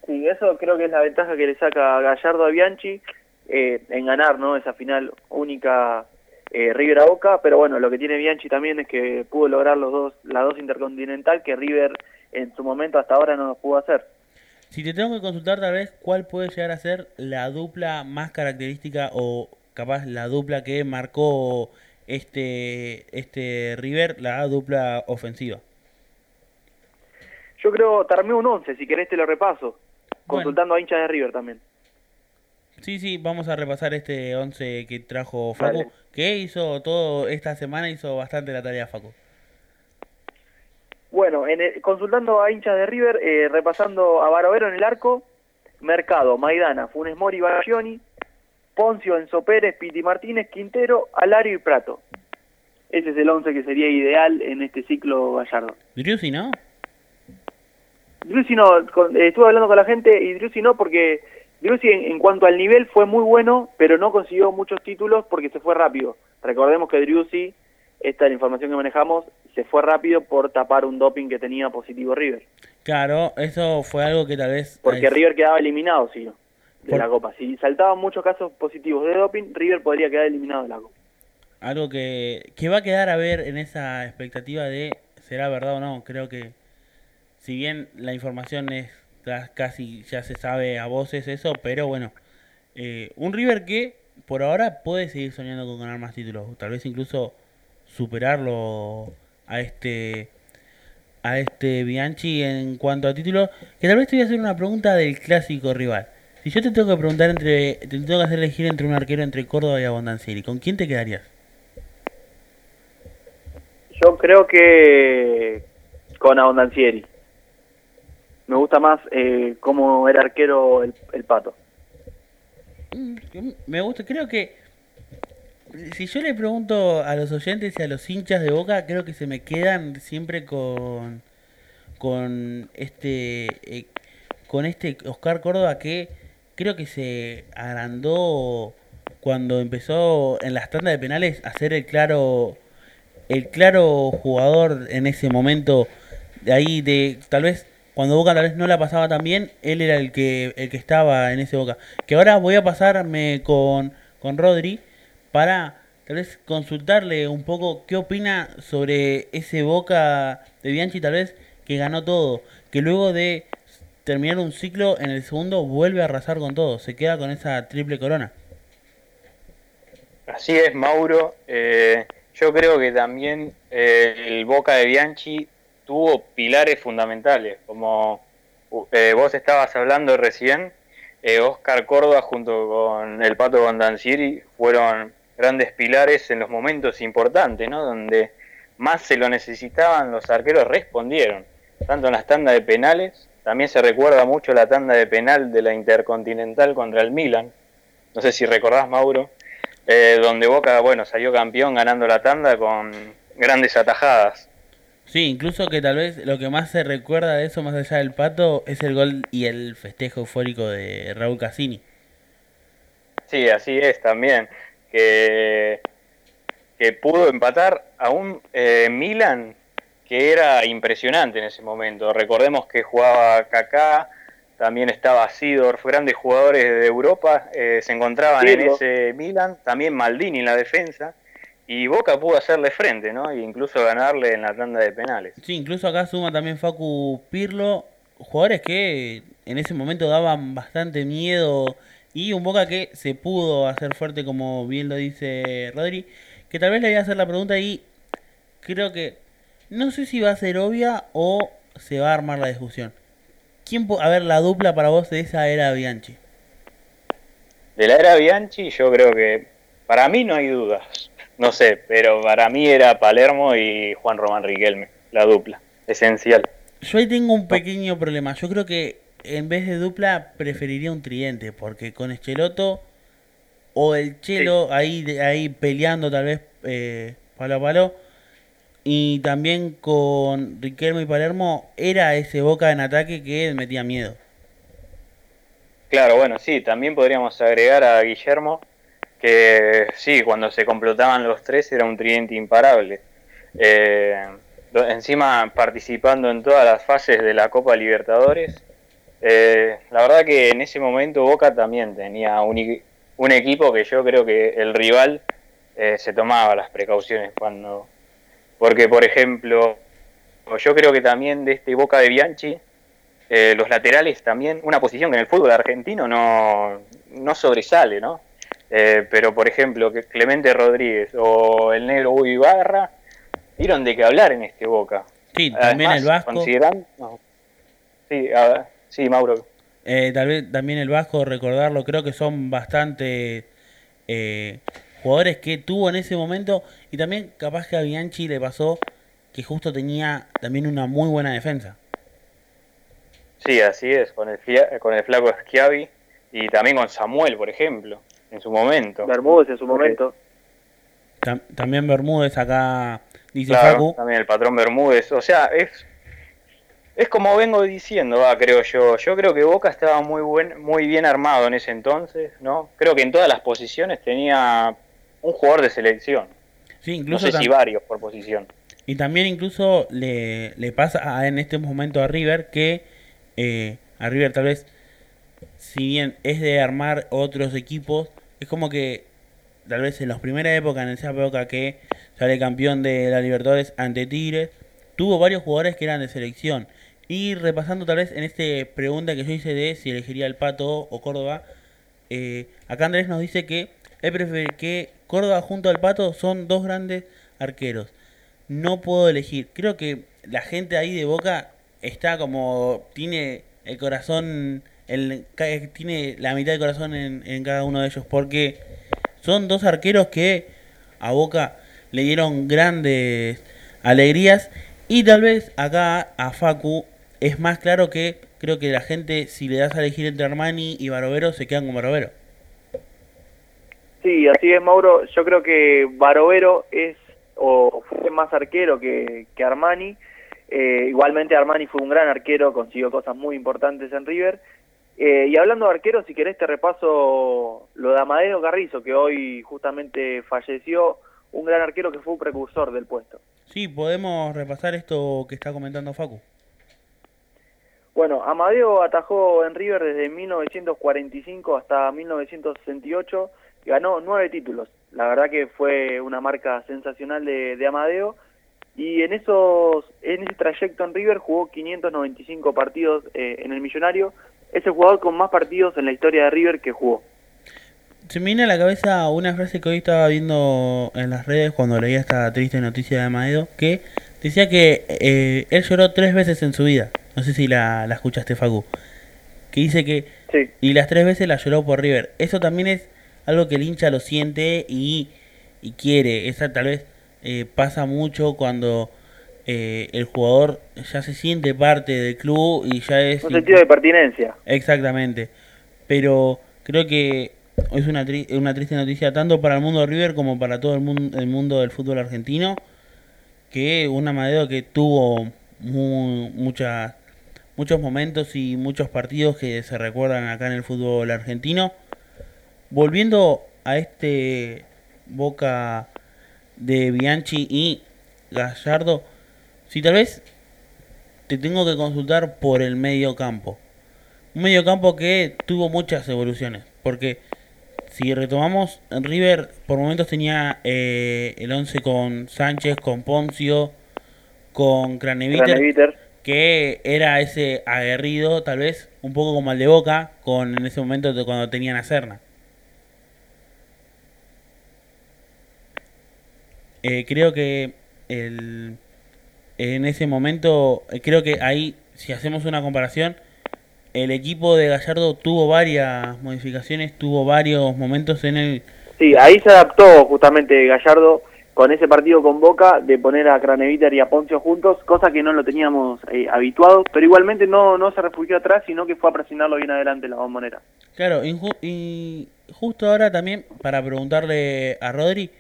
Sí, eso creo que es la ventaja que le saca Gallardo a Bianchi eh, en ganar ¿no? esa final única eh, River a Boca, pero bueno, lo que tiene Bianchi también es que pudo lograr los dos, la dos intercontinental que River en su momento hasta ahora no lo pudo hacer. Si te tengo que consultar tal vez cuál puede llegar a ser la dupla más característica o capaz la dupla que marcó este este River, la dupla ofensiva. Yo creo, te armé un 11, si querés te lo repaso, consultando a hinchas de River también. Sí, sí, vamos a repasar este 11 que trajo Facu, Dale. que hizo todo esta semana, hizo bastante la tarea Facu. Bueno, en el- consultando a hinchas de River, eh, repasando a Barovero en el arco, Mercado, Maidana, Funes Mori, Bagioni, Poncio, Enzo Pérez, Piti Martínez, Quintero, Alario y Prato. Ese es el 11 que sería ideal en este ciclo Gallardo. Driussi, ¿no? Driussi no, con- eh, estuve hablando con la gente y Driussi no porque Driussi en, en cuanto al nivel fue muy bueno, pero no consiguió muchos títulos porque se fue rápido. Recordemos que Driussi, esta es la información que manejamos, se fue rápido por tapar un doping que tenía positivo River. Claro, eso fue algo que tal vez... Porque River quedaba eliminado, sí, de Por- la Copa. Si saltaban muchos casos positivos de doping, River podría quedar eliminado de la Copa. Algo que, que va a quedar a ver en esa expectativa de será verdad o no. Creo que si bien la información es casi ya se sabe a voces eso, pero bueno, eh, un River que por ahora puede seguir soñando con ganar más títulos, tal vez incluso superarlo a este a este Bianchi en cuanto a títulos, que tal vez te voy a hacer una pregunta del clásico rival. Si yo te tengo que preguntar entre te tengo que hacer elegir entre un arquero entre Córdoba y Abondancieri, ¿con quién te quedarías? Yo creo que con Abondancieri. Me gusta más eh, cómo era arquero el, el Pato. Me gusta, creo que si yo le pregunto a los oyentes y a los hinchas de Boca, creo que se me quedan siempre con con este eh, con este Oscar Córdoba que creo que se agrandó cuando empezó en las tandas de penales a ser el claro el claro jugador en ese momento de ahí de tal vez cuando Boca tal vez no la pasaba tan bien, él era el que el que estaba en ese Boca. Que ahora voy a pasarme con, con Rodri para tal vez consultarle un poco qué opina sobre ese Boca de Bianchi tal vez que ganó todo, que luego de terminar un ciclo en el segundo vuelve a arrasar con todo, se queda con esa triple corona. Así es, Mauro. Eh, yo creo que también eh, el Boca de Bianchi tuvo pilares fundamentales, como eh, vos estabas hablando recién, eh, Oscar Córdoba junto con el Pato Gondancieri fueron grandes pilares en los momentos importantes, ¿no? Donde más se lo necesitaban, los arqueros respondieron, tanto en las tandas de penales, también se recuerda mucho la tanda de penal de la Intercontinental contra el Milan, no sé si recordás Mauro, eh, donde Boca, bueno, salió campeón ganando la tanda con grandes atajadas. Sí, incluso que tal vez lo que más se recuerda de eso, más allá del pato, es el gol y el festejo eufórico de Raúl Cassini. Sí, así es también. Que, que pudo empatar a un eh, Milan que era impresionante en ese momento. Recordemos que jugaba Kaká, también estaba Sidorf, grandes jugadores de Europa eh, se encontraban en ese Milan, también Maldini en la defensa. Y Boca pudo hacerle frente, ¿no? E incluso ganarle en la tanda de penales. Sí, incluso acá suma también Facu Pirlo, jugadores que en ese momento daban bastante miedo y un Boca que se pudo hacer fuerte, como bien lo dice Rodri. Que tal vez le voy a hacer la pregunta y creo que no sé si va a ser obvia o se va a armar la discusión. ¿Quién, a ver, la dupla para vos de esa era Bianchi? De la era Bianchi, yo creo que para mí no hay dudas. No sé, pero para mí era Palermo y Juan Román Riquelme, la dupla, esencial. Yo ahí tengo un pequeño problema. Yo creo que en vez de dupla preferiría un tridente, porque con Echeloto o el Chelo ahí, ahí peleando tal vez eh, palo a palo, y también con Riquelme y Palermo era ese boca en ataque que metía miedo. Claro, bueno, sí, también podríamos agregar a Guillermo que sí, cuando se complotaban los tres era un tridente imparable. Eh, encima participando en todas las fases de la Copa Libertadores. Eh, la verdad que en ese momento Boca también tenía un, un equipo que yo creo que el rival eh, se tomaba las precauciones cuando... Porque, por ejemplo, yo creo que también de este Boca de Bianchi, los laterales también, una posición que en el fútbol argentino no, no sobresale, ¿no? Eh, pero, por ejemplo, que Clemente Rodríguez o el negro Uy Ibarra dieron de qué hablar en este Boca. Sí, también el Vasco. Sí, sí, Mauro. Eh, tal vez también el Vasco, recordarlo, creo que son bastante eh, jugadores que tuvo en ese momento y también capaz que a Bianchi le pasó que justo tenía también una muy buena defensa. Sí, así es, con el, con el flaco Schiavi y también con Samuel, por ejemplo en su momento. Bermúdez en su momento. también Bermúdez acá dice claro, También el patrón Bermúdez. O sea, es es como vengo diciendo, va, creo yo. Yo creo que Boca estaba muy buen, muy bien armado en ese entonces, ¿no? Creo que en todas las posiciones tenía un jugador de selección. Sí, incluso no sé si varios por posición. Y también incluso le, le pasa en este momento a River que eh, a River tal vez, si bien es de armar otros equipos, es como que tal vez en las primeras épocas, en esa época que sale campeón de la Libertadores ante Tigres, tuvo varios jugadores que eran de selección. Y repasando tal vez en este pregunta que yo hice de si elegiría el Pato o Córdoba, eh, acá Andrés nos dice que él prefiere que Córdoba junto al Pato son dos grandes arqueros. No puedo elegir. Creo que la gente ahí de Boca está como tiene el corazón el, tiene la mitad del corazón en, en, cada uno de ellos, porque son dos arqueros que a Boca le dieron grandes alegrías y tal vez acá a Facu es más claro que creo que la gente si le das a elegir entre Armani y Barovero se quedan con Barovero. Sí, así es Mauro, yo creo que Barovero es o fue más arquero que, que Armani. Eh, igualmente Armani fue un gran arquero, consiguió cosas muy importantes en River eh, y hablando de arqueros, si querés te repaso lo de Amadeo Carrizo, que hoy justamente falleció, un gran arquero que fue un precursor del puesto. Sí, podemos repasar esto que está comentando Facu. Bueno, Amadeo atajó en River desde 1945 hasta 1968, ganó nueve títulos. La verdad que fue una marca sensacional de, de Amadeo y en esos en ese trayecto en River jugó 595 partidos eh, en el Millonario. Es el jugador con más partidos en la historia de River que jugó. Se me viene a la cabeza una frase que hoy estaba viendo en las redes cuando leía esta triste noticia de Amadeo, que decía que eh, él lloró tres veces en su vida. No sé si la, la escuchaste, Facu. Que dice que... Y las tres veces la lloró por River. Eso también es algo que el hincha lo siente y, y quiere. Esa tal vez eh, pasa mucho cuando eh, el jugador ya se siente parte del club y ya es... Un sentido de pertinencia. Exactamente. Pero creo que es una, tri- una triste noticia tanto para el mundo de River como para todo el mundo, el mundo del fútbol argentino. Que un Amadeo que tuvo mu- muchas muchos momentos y muchos partidos que se recuerdan acá en el fútbol argentino. Volviendo a este Boca de Bianchi y Gallardo, si tal vez te tengo que consultar por el medio campo. Un medio campo que tuvo muchas evoluciones, porque si retomamos, River por momentos tenía eh, el 11 con Sánchez, con Poncio, con Craneviter, que era ese aguerrido, tal vez un poco como el de Boca, con en ese momento de cuando tenían a Serna. Eh, creo que el, en ese momento, eh, creo que ahí, si hacemos una comparación, el equipo de Gallardo tuvo varias modificaciones, tuvo varios momentos en el... Sí, ahí se adaptó justamente Gallardo con ese partido con Boca de poner a Craneviter y a Poncio juntos, cosa que no lo teníamos eh, habituado, pero igualmente no, no se refugió atrás, sino que fue a presionarlo bien adelante la bombonera. Claro, y, ju- y justo ahora también para preguntarle a Rodri,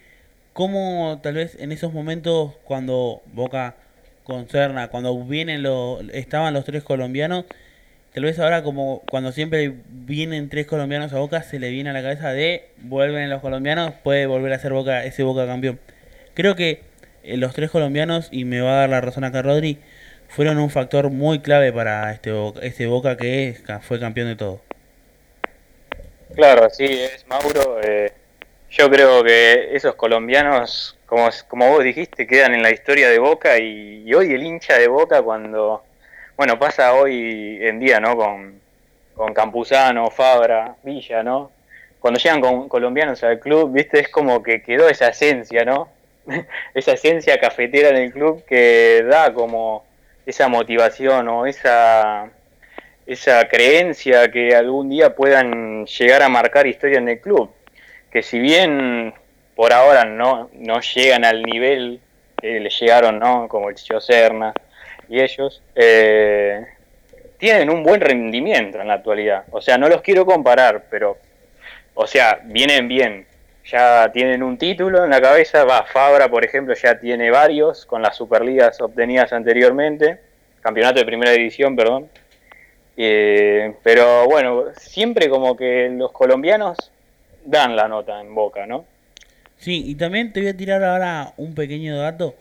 ¿cómo tal vez en esos momentos cuando Boca concerna, cuando vienen los, estaban los tres colombianos, tal vez ahora como cuando siempre vienen tres colombianos a Boca se le viene a la cabeza de vuelven los colombianos, puede volver a ser Boca ese Boca campeón. Creo que eh, los tres colombianos, y me va a dar la razón acá Rodri, fueron un factor muy clave para este Boca, este Boca que fue campeón de todo. Claro, así es, Mauro. Eh, yo creo que esos colombianos, como, como vos dijiste, quedan en la historia de Boca y, hoy el hincha de Boca cuando, bueno, pasa hoy en día, ¿no? Con, con Campuzano, Fabra, Villa, ¿no? Cuando llegan con colombianos al club, viste, es como que quedó esa esencia, ¿no? esa esencia cafetera en el club que da como esa motivación o esa esa creencia que algún día puedan llegar a marcar historia en el club. Que si bien por ahora no, no llegan al nivel que le llegaron, ¿no? Como el Chicho Serna y ellos, eh, tienen un buen rendimiento en la actualidad. O sea, no los quiero comparar, pero, o sea, vienen bien. Ya tienen un título en la cabeza. Va, Fabra, por ejemplo, ya tiene varios con las Superligas obtenidas anteriormente. Campeonato de primera división, perdón. Eh, pero bueno, siempre como que los colombianos dan la nota en boca, ¿no? Sí, y también te voy a tirar ahora un pequeño dato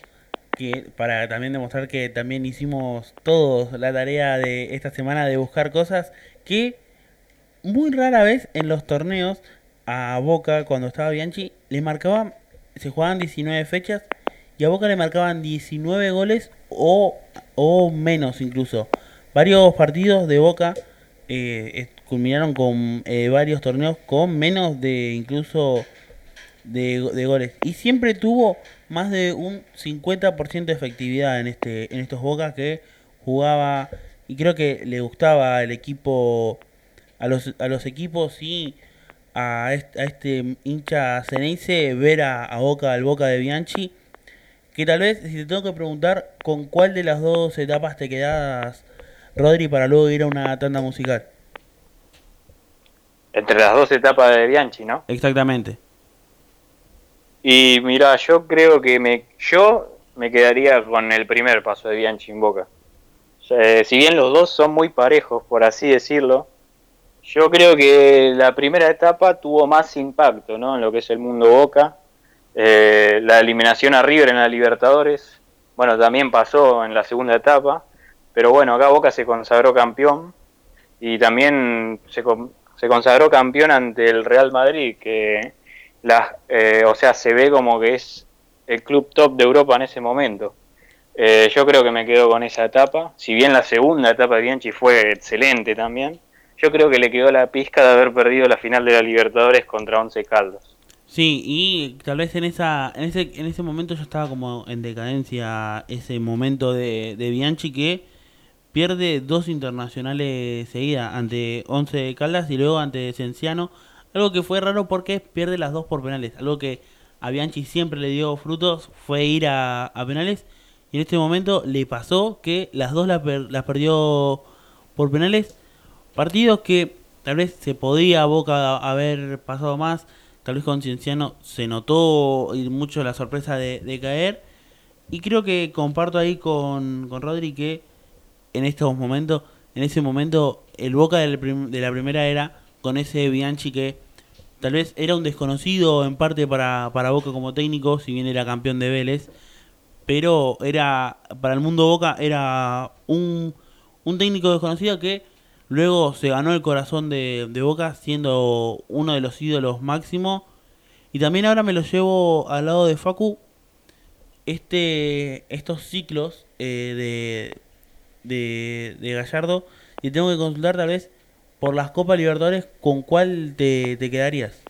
que para también demostrar que también hicimos todos la tarea de esta semana de buscar cosas que muy rara vez en los torneos a Boca cuando estaba Bianchi le marcaban se jugaban 19 fechas y a Boca le marcaban 19 goles o, o menos incluso. Varios partidos de Boca eh, culminaron con eh, varios torneos con menos de incluso de, de goles. Y siempre tuvo más de un 50% de efectividad en este en estos Boca que jugaba y creo que le gustaba el equipo a los, a los equipos y a este, a este hincha Ceneice ver a, a Boca, al Boca de Bianchi. Que tal vez, si te tengo que preguntar, ¿con cuál de las dos etapas te quedas, Rodri, para luego ir a una tanda musical? Entre las dos etapas de Bianchi, ¿no? Exactamente. Y mira, yo creo que me, yo me quedaría con el primer paso de Bianchi en Boca. Eh, si bien los dos son muy parejos, por así decirlo, yo creo que la primera etapa tuvo más impacto ¿no? en lo que es el mundo Boca. Eh, la eliminación a River en la Libertadores, bueno, también pasó en la segunda etapa, pero bueno, acá Boca se consagró campeón y también se, se consagró campeón ante el Real Madrid, que eh, o sea, se ve como que es el club top de Europa en ese momento. Eh, yo creo que me quedo con esa etapa, si bien la segunda etapa de Bianchi fue excelente también, yo creo que le quedó la pizca de haber perdido la final de la Libertadores contra Once Caldas. Sí, y tal vez en esa en ese en ese momento ya estaba como en decadencia ese momento de, de Bianchi que pierde dos internacionales seguidas ante Once Caldas y luego ante Cienciano, algo que fue raro porque pierde las dos por penales, algo que a Bianchi siempre le dio frutos fue ir a, penales. Y en este momento le pasó que las dos las, per- las perdió por penales, partidos que tal vez se podía Boca haber pasado más, tal vez con Cienciano se notó mucho la sorpresa de, caer. Y creo que comparto ahí con, con Rodri que en estos momentos, en ese momento, el Boca de la primera era con ese Bianchi que tal vez era un desconocido en parte para, para Boca como técnico, si bien era campeón de Vélez, pero era para el mundo Boca era un, un técnico desconocido que luego se ganó el corazón de, de Boca siendo uno de los ídolos máximo. Y también ahora me lo llevo al lado de Facu, este estos ciclos eh, de, de, de Gallardo y tengo que consultar tal vez por las Copas Libertadores con cuál te, te quedarías.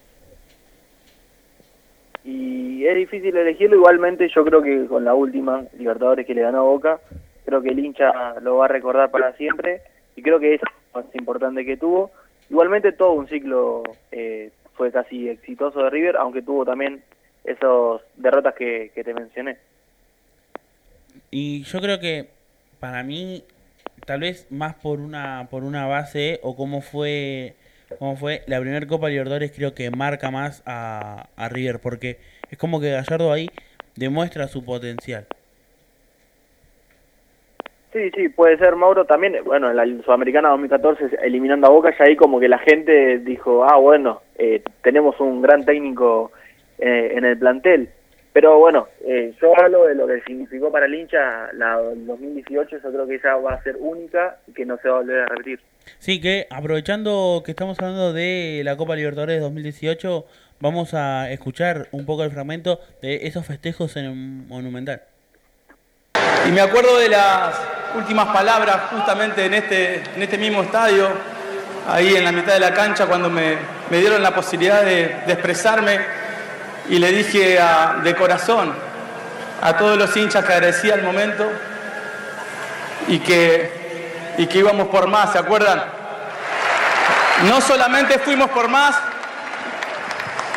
Y es difícil elegirlo, igualmente yo creo que con la última Libertadores que le ganó Boca, creo que el hincha lo va a recordar para siempre y creo que es lo más importante que tuvo. Igualmente todo un ciclo eh, fue casi exitoso de River, aunque tuvo también esas derrotas que, que te mencioné. Y yo creo que para mí tal vez más por una por una base o cómo fue cómo fue la primera Copa Libertadores creo que marca más a, a River porque es como que Gallardo ahí demuestra su potencial. Sí, sí, puede ser Mauro también, bueno, en la Sudamericana 2014 eliminando a Boca, ya ahí como que la gente dijo, ah, bueno, eh, tenemos un gran técnico eh, en el plantel. Pero bueno, eh, yo hablo de lo que significó para el hincha la el 2018, yo creo que esa va a ser única y que no se va a volver a repetir. Sí, que aprovechando que estamos hablando de la Copa Libertadores 2018, vamos a escuchar un poco el fragmento de esos festejos en el Monumental. Y me acuerdo de las últimas palabras justamente en este, en este mismo estadio, ahí en la mitad de la cancha, cuando me, me dieron la posibilidad de, de expresarme y le dije de corazón a todos los hinchas que agradecía el momento y que, y que íbamos por más, ¿se acuerdan? No solamente fuimos por más,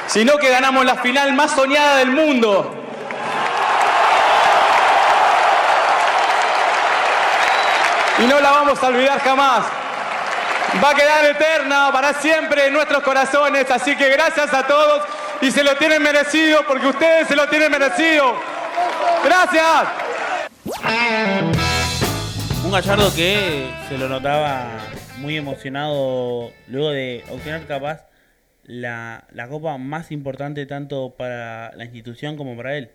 sino que ganamos la final más soñada del mundo. y no la vamos a olvidar jamás. Va a quedar eterna para siempre en nuestros corazones, así que gracias a todos y se lo tienen merecido porque ustedes se lo tienen merecido. Gracias. Un Gallardo que se lo notaba muy emocionado luego de obtener capaz la, la copa más importante tanto para la institución como para él.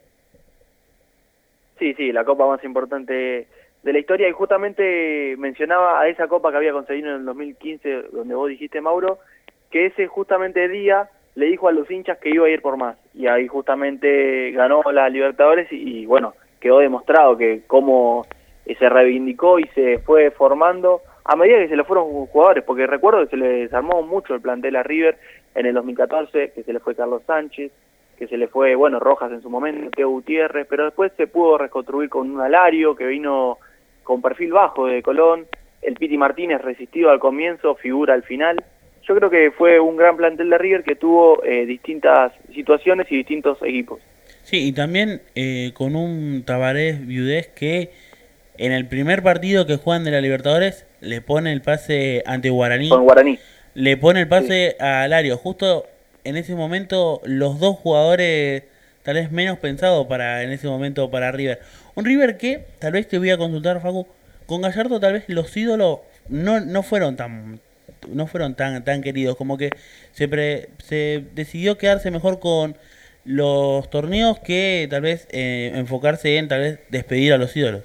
Sí, sí, la copa más importante de la historia y justamente mencionaba a esa copa que había conseguido en el 2015 donde vos dijiste Mauro que ese justamente día le dijo a los hinchas que iba a ir por más y ahí justamente ganó la Libertadores y, y bueno quedó demostrado que cómo se reivindicó y se fue formando a medida que se le fueron jugadores porque recuerdo que se les armó mucho el plantel a River en el 2014 que se le fue Carlos Sánchez que se le fue, bueno, Rojas en su momento, Teo Gutiérrez, pero después se pudo reconstruir con un Alario que vino con perfil bajo de Colón, el Piti Martínez resistido al comienzo, figura al final. Yo creo que fue un gran plantel de River que tuvo eh, distintas situaciones y distintos equipos. Sí, y también eh, con un Tabarés Viudés que en el primer partido que juegan de la Libertadores le pone el pase ante Guaraní. Con Guaraní. Le pone el pase a Alario. Justo en ese momento los dos jugadores tal vez menos pensados para en ese momento para River. Un River que tal vez te voy a consultar Facu, con Gallardo tal vez los ídolos no, no fueron tan no fueron tan tan queridos, como que se pre- se decidió quedarse mejor con los torneos que tal vez eh, enfocarse en tal vez despedir a los ídolos.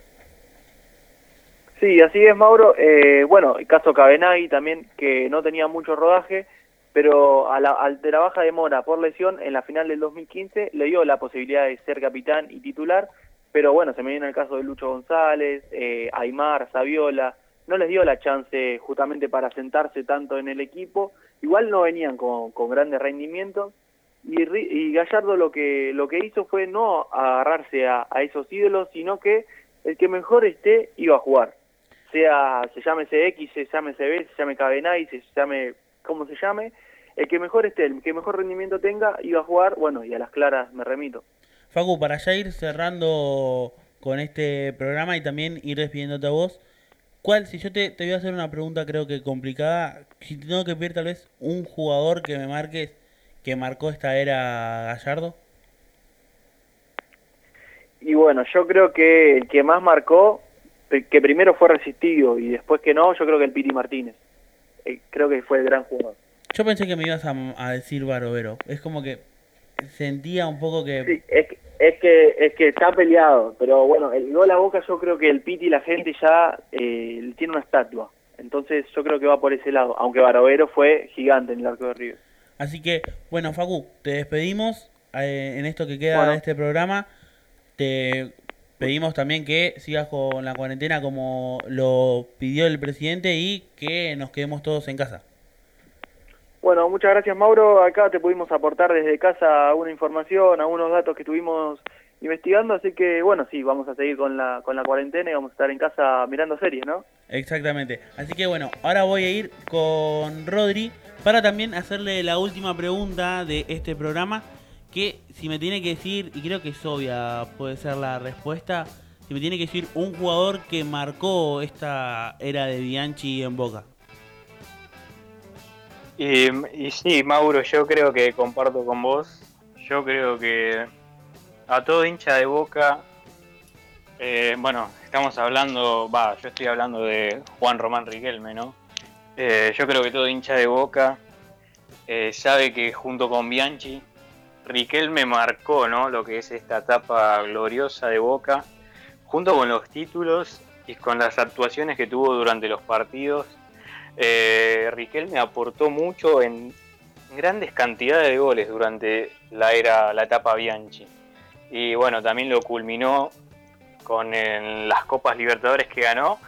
Sí, así es, Mauro. Eh, bueno, el caso Cabenagui también, que no tenía mucho rodaje, pero a la, al de la baja de Mora por lesión en la final del 2015 le dio la posibilidad de ser capitán y titular, pero bueno, se me viene el caso de Lucho González, eh, Aymar, Saviola, no les dio la chance justamente para sentarse tanto en el equipo, igual no venían con, grandes rendimientos, y, y Gallardo lo que, lo que hizo fue no agarrarse a, a esos ídolos, sino que el que mejor esté iba a jugar. Sea se llame CX, se llame CB, se llame Cabenay, se llame como se llame, el que mejor esté, el que mejor rendimiento tenga, iba a jugar, bueno, y a las claras me remito. Facu, para ya ir cerrando con este programa y también ir despidiéndote a vos, ¿cuál, si yo te, te voy a hacer una pregunta creo que complicada, si tengo que pedir tal vez un jugador que me marques que marcó esta era Gallardo? Y bueno, yo creo que el que más marcó, que primero fue resistido y después que no, yo creo que el Piti Martínez. Eh, creo que fue el gran jugador. Yo pensé que me ibas a, a decir Barovero, es como que sentía un poco que... Sí, es que, es que es que está peleado, pero bueno, el gol a Boca yo creo que el Piti la gente ya eh, tiene una estatua. Entonces yo creo que va por ese lado, aunque Barovero fue gigante en el arco de River. Así que, bueno, Facu, te despedimos eh, en esto que queda Bueno. de este programa. Te pedimos también que sigas con la cuarentena como lo pidió el presidente y que nos quedemos todos en casa. Bueno, muchas gracias Mauro. Acá te pudimos aportar desde casa alguna información, algunos datos que estuvimos investigando, así que bueno, sí, vamos a seguir con la, con la cuarentena y vamos a estar en casa mirando series, ¿no? Exactamente. Así que bueno, ahora voy a ir con Rodri para también hacerle la última pregunta de este programa. Que si me tiene que decir, y creo que es obvia, puede ser la respuesta, si me tiene que decir un jugador que marcó esta era de Bianchi en Boca. Y, sí, Mauro, yo creo que comparto con vos. Yo creo que a todo hincha de boca, eh, bueno, estamos hablando, va, yo estoy hablando de Juan Román Riquelme, ¿no? Eh, yo creo que todo hincha de boca eh, sabe que junto con Bianchi, Riquelme marcó, ¿no? Lo que es esta etapa gloriosa de boca, junto con los títulos y con las actuaciones que tuvo durante los partidos. Eh, Riquelme aportó mucho en grandes cantidades de goles durante la era, la etapa Bianchi. Y bueno, también lo culminó con las Copas Libertadores que ganó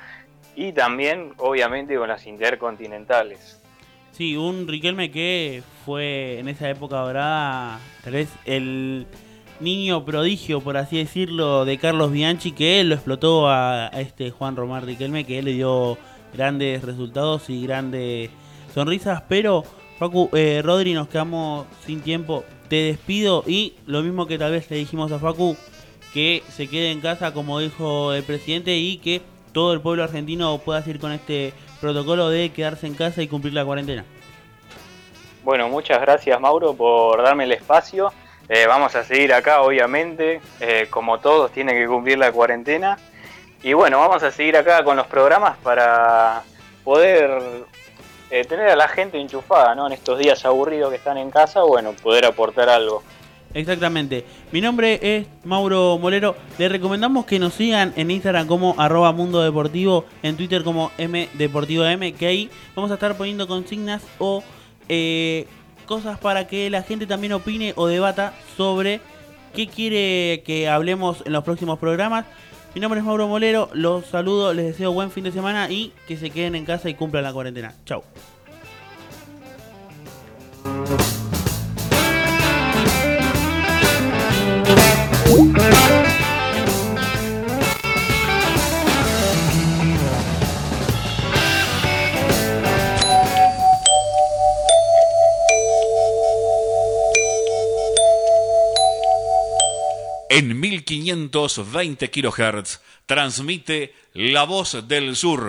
y también, obviamente, con las Intercontinentales. Sí, un Riquelme que fue en esa época dorada tal vez el niño prodigio, por así decirlo, de Carlos Bianchi, que lo explotó a, a este Juan Román Riquelme, que le dio grandes resultados y grandes sonrisas, pero Facu, eh, Rodri, nos quedamos sin tiempo, te despido y lo mismo que tal vez le dijimos a Facu, que se quede en casa como dijo el presidente y que todo el pueblo argentino pueda seguir con este protocolo de quedarse en casa y cumplir la cuarentena. Bueno, muchas gracias Mauro por darme el espacio. Eh, vamos a seguir acá, obviamente, eh, como todos, tiene que cumplir la cuarentena. Y bueno, vamos a seguir acá con los programas para poder eh, tener a la gente enchufada, ¿no? En estos días aburridos que están en casa, bueno, poder aportar algo. Exactamente. Mi nombre es Mauro Molero. Les recomendamos que nos sigan en Instagram como arroba mundo deportivo, en Twitter como mdeportivo m, que ahí vamos a estar poniendo consignas o eh, cosas para que la gente también opine o debata sobre qué quiere que hablemos en los próximos programas. Mi nombre es Mauro Molero, los saludo, les deseo buen fin de semana y que se queden en casa y cumplan la cuarentena. Chau. En 1520 kHz transmite La Voz del Sur